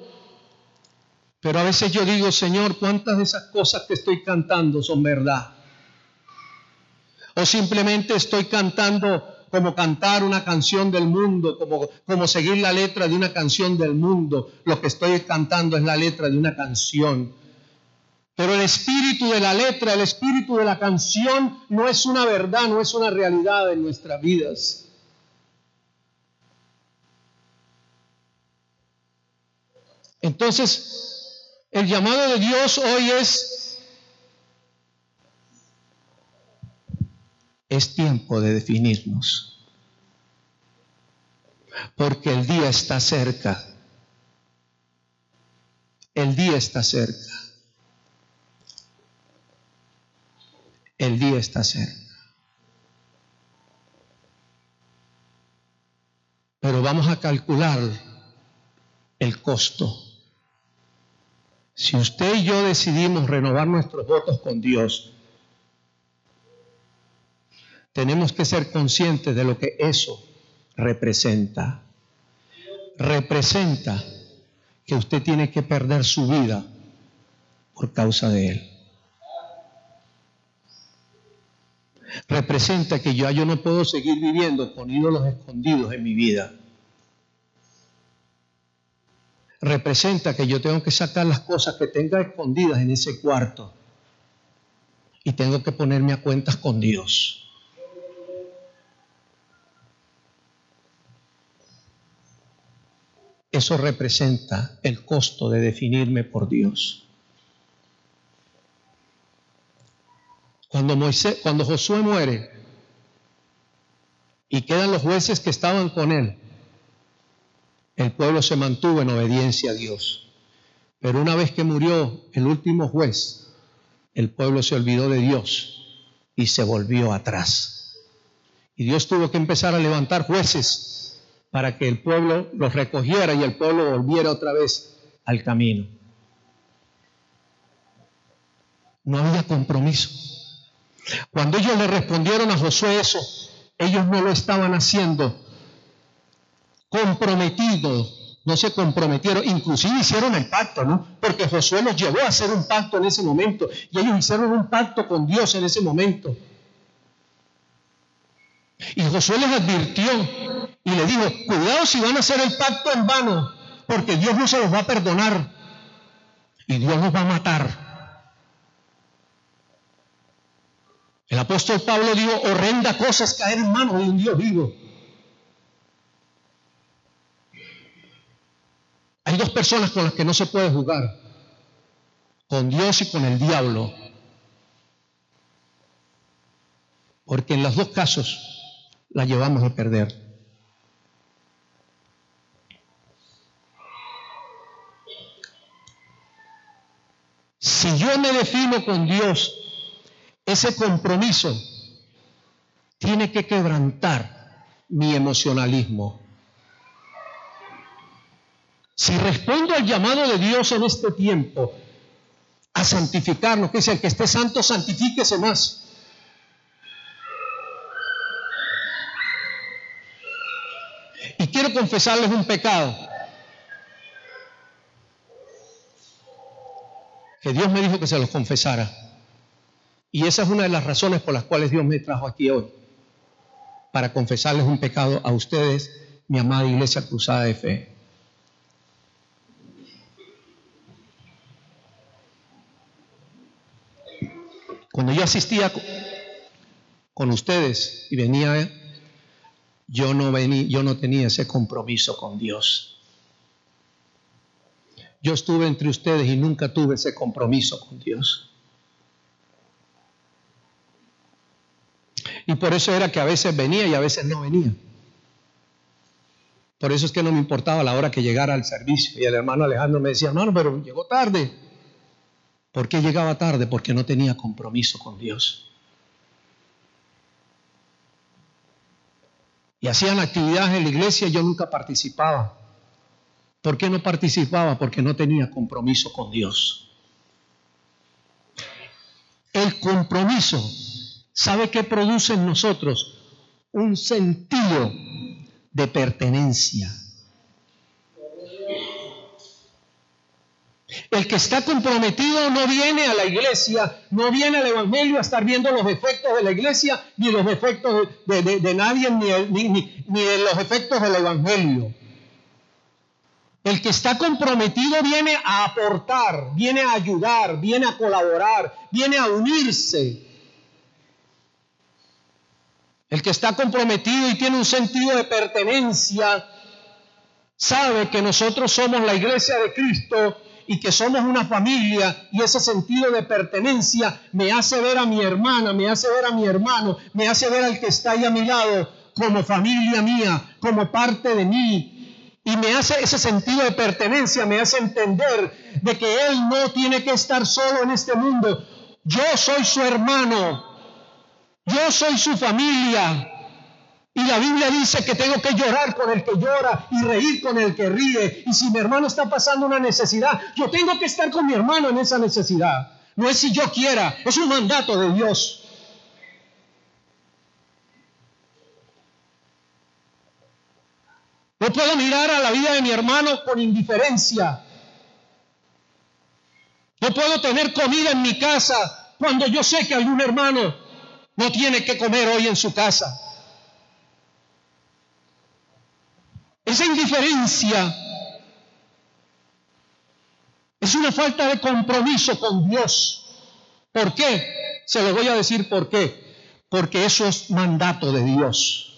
Pero a veces yo digo, Señor, ¿cuántas de esas cosas que estoy cantando son verdad? O simplemente estoy cantando como cantar una canción del mundo, como, como seguir la letra de una canción del mundo. Lo que estoy cantando es la letra de una canción pero el espíritu de la letra, el espíritu de la canción no es una verdad, no es una realidad en nuestras vidas. Entonces, el llamado de Dios hoy es, es tiempo de definirnos, porque el día está cerca, el día está cerca. El día está cerca. Pero vamos a calcular el costo. Si usted y yo decidimos renovar nuestros votos con Dios, tenemos que ser conscientes de lo que eso representa. Representa que usted tiene que perder su vida por causa de Él. Representa que yo, yo no puedo seguir viviendo con ídolos escondidos en mi vida. Representa que yo tengo que sacar las cosas que tenga escondidas en ese cuarto y tengo que ponerme a cuentas con Dios. Eso representa el costo de definirme por Dios. Cuando, Moisés, cuando Josué muere y quedan los jueces que estaban con él, el pueblo se mantuvo en obediencia a Dios. Pero una vez que murió el último juez, el pueblo se olvidó de Dios y se volvió atrás. Y Dios tuvo que empezar a levantar jueces para que el pueblo los recogiera y el pueblo volviera otra vez al camino. No había compromiso. Cuando ellos le respondieron a Josué eso, ellos no lo estaban haciendo comprometido, no se comprometieron, inclusive hicieron el pacto, ¿no? Porque Josué los llevó a hacer un pacto en ese momento y ellos hicieron un pacto con Dios en ese momento. Y Josué les advirtió y le dijo, cuidado si van a hacer el pacto en vano, porque Dios no se los va a perdonar y Dios los va a matar. El apóstol Pablo dijo, horrenda cosas caer en manos de un Dios vivo. Hay dos personas con las que no se puede jugar, con Dios y con el diablo. Porque en los dos casos la llevamos a perder. Si yo me defino con Dios, ese compromiso tiene que quebrantar mi emocionalismo. Si respondo al llamado de Dios en este tiempo a santificarnos, que es el que esté santo, santifíquese más. Y quiero confesarles un pecado. que Dios me dijo que se los confesara. Y esa es una de las razones por las cuales Dios me trajo aquí hoy, para confesarles un pecado a ustedes, mi amada Iglesia Cruzada de Fe. Cuando yo asistía con ustedes y venía, yo no, venía, yo no tenía ese compromiso con Dios. Yo estuve entre ustedes y nunca tuve ese compromiso con Dios. Y por eso era que a veces venía y a veces no venía. Por eso es que no me importaba la hora que llegara al servicio. Y el hermano Alejandro me decía, hermano, pero llegó tarde. ¿Por qué llegaba tarde? Porque no tenía compromiso con Dios. Y hacían actividades en la iglesia y yo nunca participaba. ¿Por qué no participaba? Porque no tenía compromiso con Dios. El compromiso, ¿sabe qué produce en nosotros? Un sentido de pertenencia. El que está comprometido no viene a la iglesia, no viene al Evangelio a estar viendo los efectos de la iglesia, ni los efectos de, nadie, ni, ni de los efectos del Evangelio. El que está comprometido viene a aportar, viene a ayudar, viene a colaborar, viene a unirse. El que está comprometido y tiene un sentido de pertenencia, sabe que nosotros somos la iglesia de Cristo y que somos una familia y ese sentido de pertenencia me hace ver a mi hermana, me hace ver a mi hermano, me hace ver al que está ahí a mi lado como familia mía, como parte de mí, y me hace ese sentido de pertenencia, me hace entender de que Él no tiene que estar solo en este mundo. Yo soy su hermano, yo soy su familia, Y la Biblia dice que tengo que llorar con el que llora y reír con el que ríe. Y si mi hermano está pasando una necesidad, yo tengo que estar con mi hermano en esa necesidad. No es si yo quiera, es un mandato de Dios. No puedo mirar a la vida de mi hermano con indiferencia. No puedo tener comida en mi casa cuando yo sé que algún hermano no tiene que comer hoy en su casa. Esa indiferencia es una falta de compromiso con Dios. ¿Por qué? Se lo voy a decir por qué. Porque eso es mandato de Dios.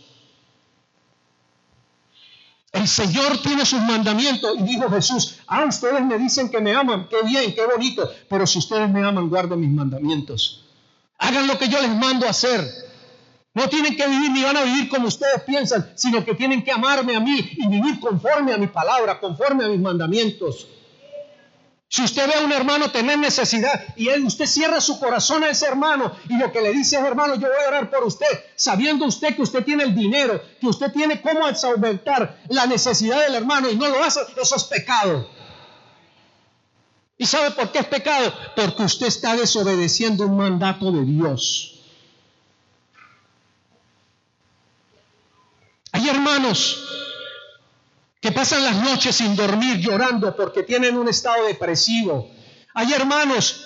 El Señor tiene sus mandamientos y dijo Jesús, ah, ustedes me dicen que me aman, qué bien, qué bonito, pero si ustedes me aman, guarden mis mandamientos. Hagan lo que yo les mando hacer. No tienen que vivir ni van a vivir como ustedes piensan, sino que tienen que amarme a mí y vivir conforme a mi palabra, conforme a mis mandamientos. Si usted ve a un hermano tener necesidad y él, usted cierra su corazón a ese hermano y lo que le dice es, hermano, yo voy a orar por usted, sabiendo usted que usted tiene el dinero, que usted tiene cómo solventar la necesidad del hermano y no lo hace, eso es pecado. ¿Y sabe por qué es pecado? Porque usted está desobedeciendo un mandato de Dios. Hay hermanos que pasan las noches sin dormir llorando porque tienen un estado depresivo. Hay hermanos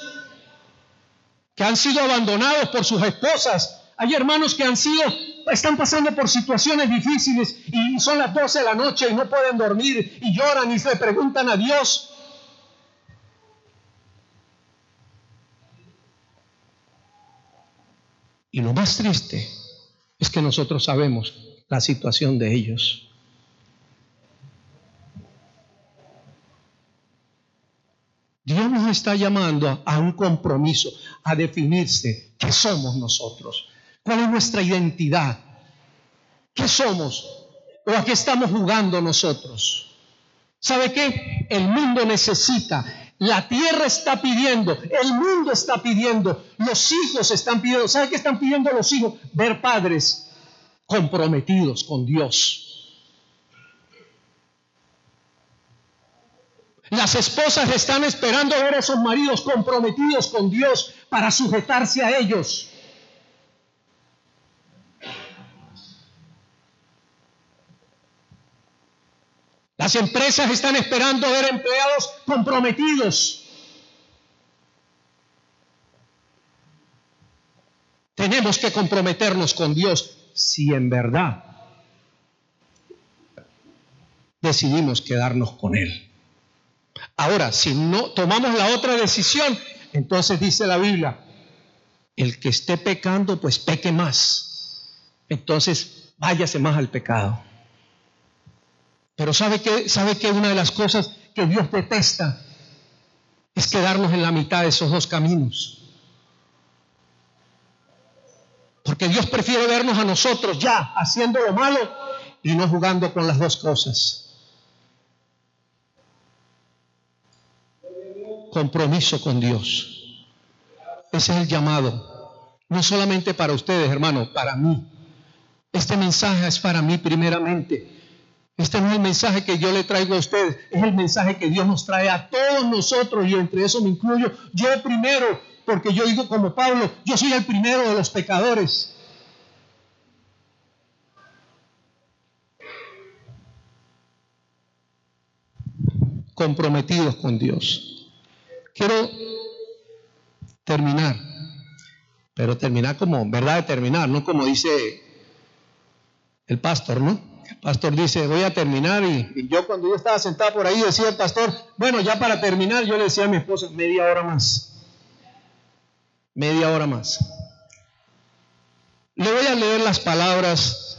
que han sido abandonados por sus esposas. Hay hermanos que han sido, están pasando por situaciones difíciles y son las 12 de la noche y no pueden dormir y lloran y se preguntan a Dios. Y lo más triste es que nosotros sabemos la situación de ellos. Dios nos está llamando a un compromiso, a definirse qué somos nosotros, cuál es nuestra identidad, qué somos o a qué estamos jugando nosotros. ¿Sabe qué? El mundo necesita, la tierra está pidiendo, el mundo está pidiendo, los hijos están pidiendo. ¿Sabe qué están pidiendo los hijos? Ver padres comprometidos con Dios Las esposas están esperando ver a esos maridos comprometidos con Dios para sujetarse a ellos. Las empresas están esperando ver empleados comprometidos. Tenemos que comprometernos con Dios si en verdad decidimos quedarnos con Él. Ahora, si no tomamos la otra decisión, entonces dice la Biblia, el que esté pecando, pues peque más. Entonces, váyase más al pecado. Pero ¿sabe que ¿Sabe que una de las cosas que Dios detesta es quedarnos en la mitad de esos dos caminos? Porque Dios prefiere vernos a nosotros ya haciendo lo malo y no jugando con las dos cosas. compromiso con Dios. Ese es el llamado. No solamente para ustedes, hermano, para mí. Este mensaje es para mí primeramente. Este es el mensaje que yo le traigo a ustedes, es el mensaje que Dios nos trae a todos nosotros y entre eso me incluyo yo primero, porque yo digo como Pablo, yo soy el primero de los pecadores. Comprometidos con Dios. Quiero terminar, pero terminar como, ¿verdad? De terminar, no como dice el pastor, ¿no? Pastor dice, voy a terminar y, yo cuando yo estaba sentado por ahí decía el pastor, bueno, ya para terminar yo le decía a mi esposa, media hora más, media hora más. Le voy a leer las palabras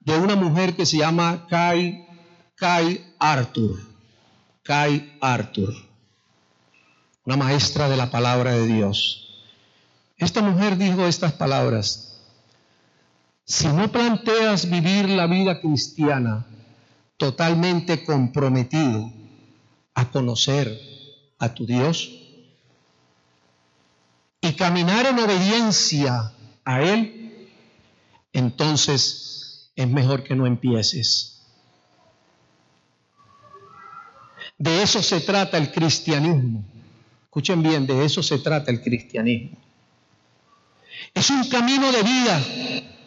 de una mujer que se llama Kai, Kai Arthur. Kai Arthur una maestra de la palabra de Dios. Esta mujer dijo estas palabras, si no planteas vivir la vida cristiana totalmente comprometido a conocer a tu Dios y caminar en obediencia a Él, entonces es mejor que no empieces. De eso se trata el cristianismo. Escuchen bien, de eso se trata el cristianismo. Es un camino de vida,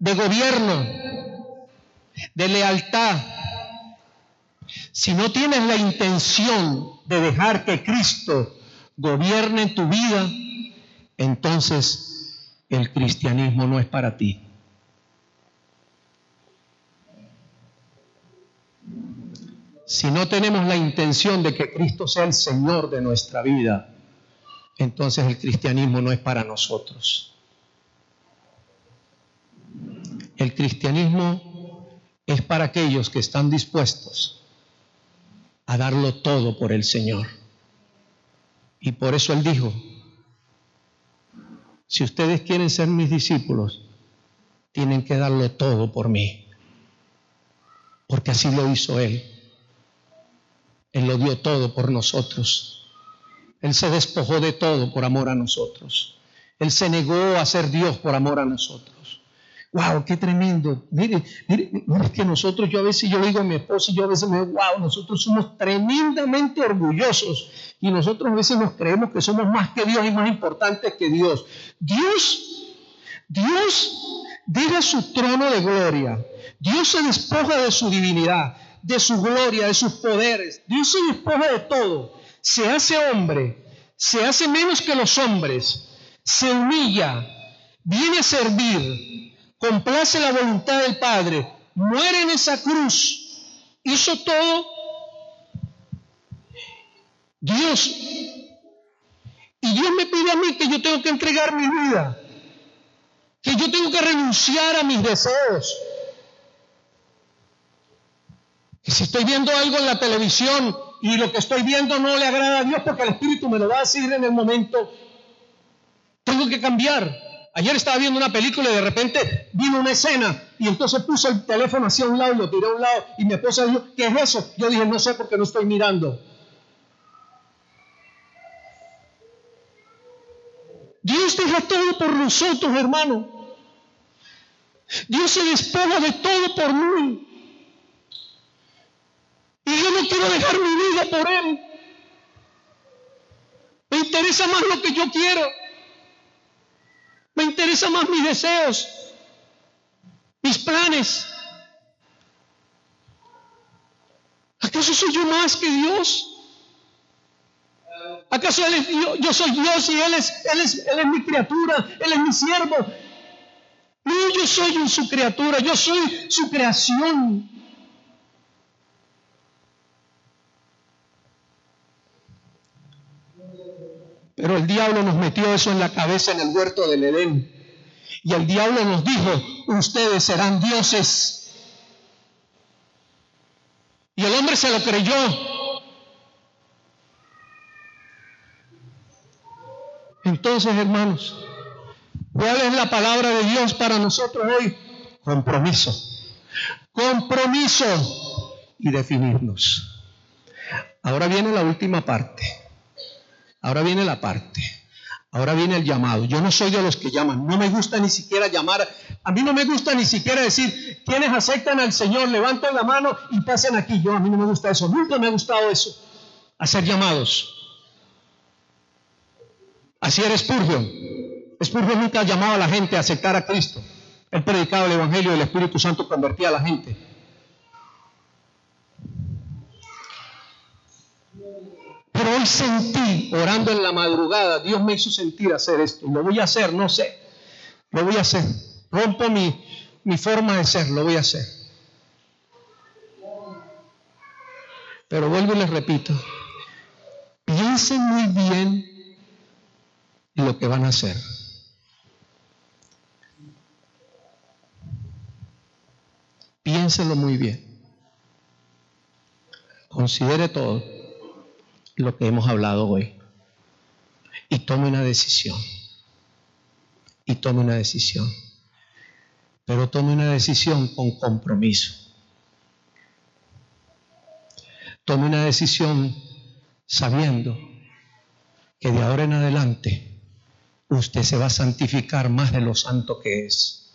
de gobierno, de lealtad. Si no tienes la intención de dejar que Cristo gobierne tu vida, entonces el cristianismo no es para ti. Si no tenemos la intención de que Cristo sea el Señor de nuestra vida, entonces el cristianismo no es para nosotros. El cristianismo es para aquellos que están dispuestos a darlo todo por el Señor. Y por eso Él dijo, si ustedes quieren ser mis discípulos, tienen que darlo todo por mí. Porque así lo hizo Él. Él lo dio todo por nosotros. Él se despojó de todo por amor a nosotros. Él se negó a ser Dios por amor a nosotros. ¡Wow! ¡Qué tremendo! Mire, mire, mire que nosotros, yo a veces yo digo a mi esposa y yo a veces me digo, wow, nosotros somos tremendamente orgullosos y nosotros a veces nos creemos que somos más que Dios y más importantes que Dios. Dios, Dios deja su trono de gloria. Dios se despoja de su divinidad de su gloria, de sus poderes. Dios se despoja de todo. Se hace hombre, se hace menos que los hombres, se humilla, viene a servir, complace la voluntad del Padre, muere en esa cruz, hizo todo Dios. Y Dios me pide a mí que yo tengo que entregar mi vida, que yo tengo que renunciar a mis deseos, y si estoy viendo algo en la televisión y lo que estoy viendo no le agrada a Dios porque el Espíritu me lo va a decir en el momento, tengo que cambiar. Ayer estaba viendo una película y de repente vino una escena y entonces puse el teléfono hacia un lado y lo tiré a un lado y mi esposa dijo, ¿qué es eso? Yo dije, no sé porque no estoy mirando. Dios deja todo por nosotros, hermano. Dios se despoja de todo por mí. Y yo no quiero dejar mi vida por Él. Me interesa más lo que yo quiero. Me interesa más mis deseos, mis planes. ¿Acaso soy yo más que Dios? ¿Acaso él es Dios? yo soy Dios y él, es, él es mi criatura, Él es mi siervo? No, yo soy su criatura, yo soy su creación. Pero el diablo nos metió eso en la cabeza en el huerto del Edén. Y el diablo nos dijo, ustedes serán dioses. Y el hombre se lo creyó. Entonces, hermanos, ¿cuál es la palabra de Dios para nosotros hoy? Compromiso. Compromiso y definirnos. Ahora viene la última parte. Ahora viene la parte. Ahora viene el llamado. Yo no soy de los que llaman. No me gusta ni siquiera llamar. A mí no me gusta ni siquiera decir, quienes aceptan al Señor, levanten la mano y pasen aquí. Yo a mí no me gusta eso. Nunca me ha gustado eso. Hacer llamados. Así era Spurgeon. Spurgeon nunca llamaba a la gente a aceptar a Cristo. Él predicaba el Evangelio y el Espíritu Santo convertía a la gente. Pero hoy sentí, orando en la madrugada, Dios me hizo sentir hacer esto. Lo voy a hacer, no sé. Lo voy a hacer. Rompo mi, mi forma de ser, lo voy a hacer. Pero vuelvo y les repito. Piensen muy bien en lo que van a hacer. Piénsenlo muy bien. Considere todo lo que hemos hablado hoy. Y tome una decisión. Y tome una decisión. Pero tome una decisión con compromiso. Tome una decisión sabiendo que de ahora en adelante usted se va a santificar más de lo santo que es.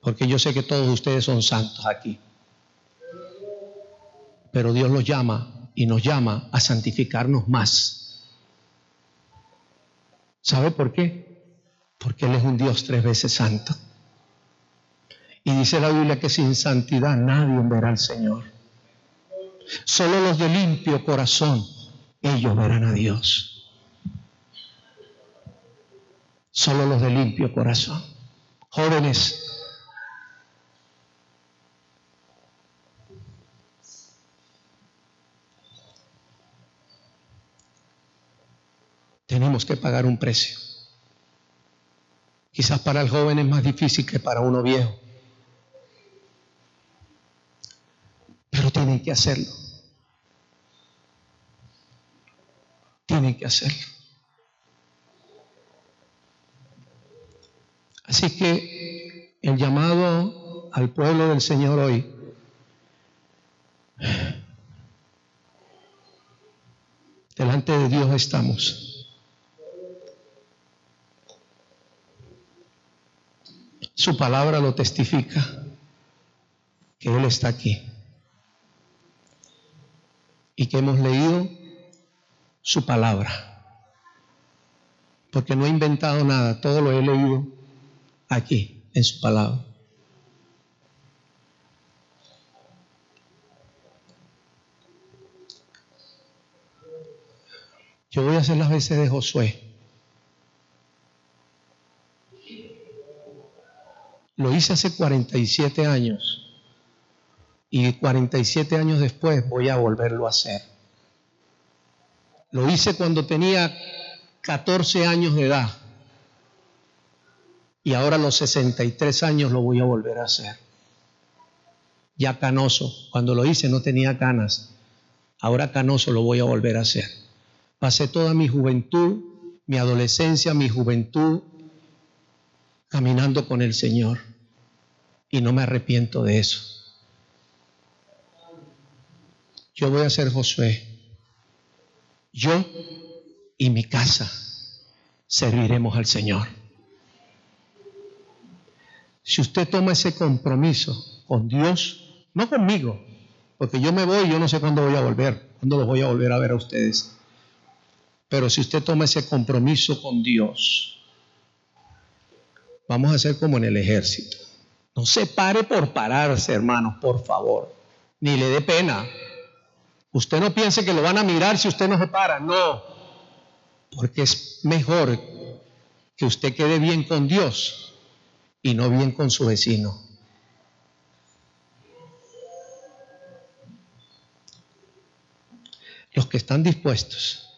Porque yo sé que todos ustedes son santos aquí. Pero Dios los llama y nos llama a santificarnos más. ¿Sabe por qué? Porque Él es un Dios tres veces santo. Y dice la Biblia que sin santidad nadie verá al Señor. Solo los de limpio corazón, ellos verán a Dios. Solo los de limpio corazón. Jóvenes, tenemos que pagar un precio. Quizás para el joven es más difícil que para uno viejo. Pero tienen que hacerlo. Tienen que hacerlo. Así que el llamado al pueblo del Señor hoy delante de Dios estamos. Su palabra lo testifica, que Él está aquí y que hemos leído su palabra. Porque no he inventado nada, todo lo he leído aquí, en su palabra. Yo voy a hacer las veces de Josué. Lo hice hace 47 años y 47 años después voy a volverlo a hacer. Lo hice cuando tenía 14 años de edad y ahora a los 63 años lo voy a volver a hacer. Ya canoso, cuando lo hice no tenía canas, ahora canoso lo voy a volver a hacer. Pasé toda mi juventud, mi adolescencia, mi juventud caminando con el Señor y no me arrepiento de eso. yo voy a ser Josué. Yo y mi casa serviremos al Señor. Si usted toma ese compromiso con Dios, no conmigo, porque yo me voy, yo no sé cuándo voy a volver, cuándo los voy a volver a ver a ustedes. Pero si usted toma ese compromiso con Dios, vamos a hacer como en el ejército. No se pare por pararse, hermanos, por favor. Ni le dé pena. Usted no piense que lo van a mirar si usted no se para, no, porque es mejor que usted quede bien con Dios y no bien con su vecino. Los que están dispuestos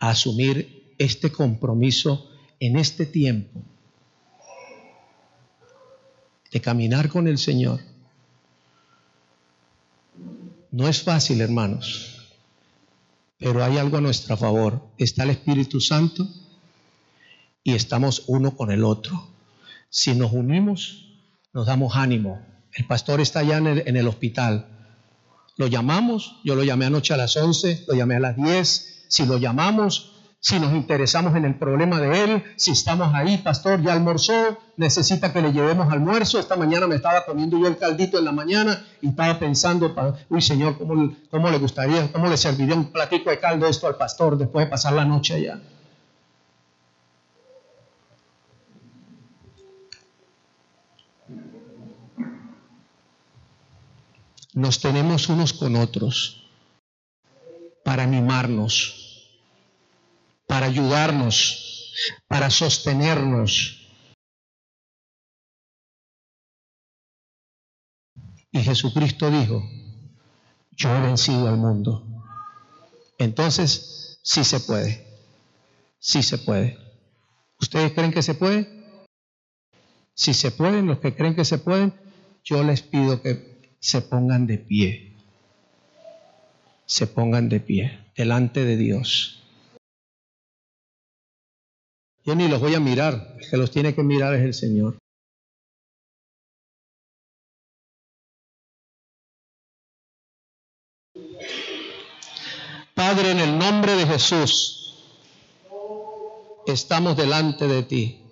a asumir este compromiso en este tiempo de caminar con el Señor, no es fácil, hermanos, pero hay algo a nuestro favor. Está el Espíritu Santo y estamos uno con el otro. Si nos unimos, nos damos ánimo. El pastor está allá en el, en el hospital. Lo llamamos, yo lo llamé anoche a las 11, lo llamé a las 10. Si lo llamamos, si nos interesamos en el problema de él, si estamos ahí, pastor, ya almorzó, necesita que le llevemos almuerzo. Esta mañana me estaba comiendo yo el caldito en la mañana y estaba pensando, uy Señor, ¿cómo, cómo le gustaría, cómo le serviría un platico de caldo esto al pastor después de pasar la noche allá? Nos tenemos unos con otros para animarnos para ayudarnos, para sostenernos. Y Jesucristo dijo, yo he vencido al mundo. Entonces, sí se puede, sí se puede. ¿Ustedes creen que se puede? Si se pueden, los que creen que se pueden, yo les pido que se pongan de pie. Se pongan de pie delante de Dios. Yo ni los voy a mirar, el que los tiene que mirar es el Señor. Padre, en el nombre de Jesús, estamos delante de ti.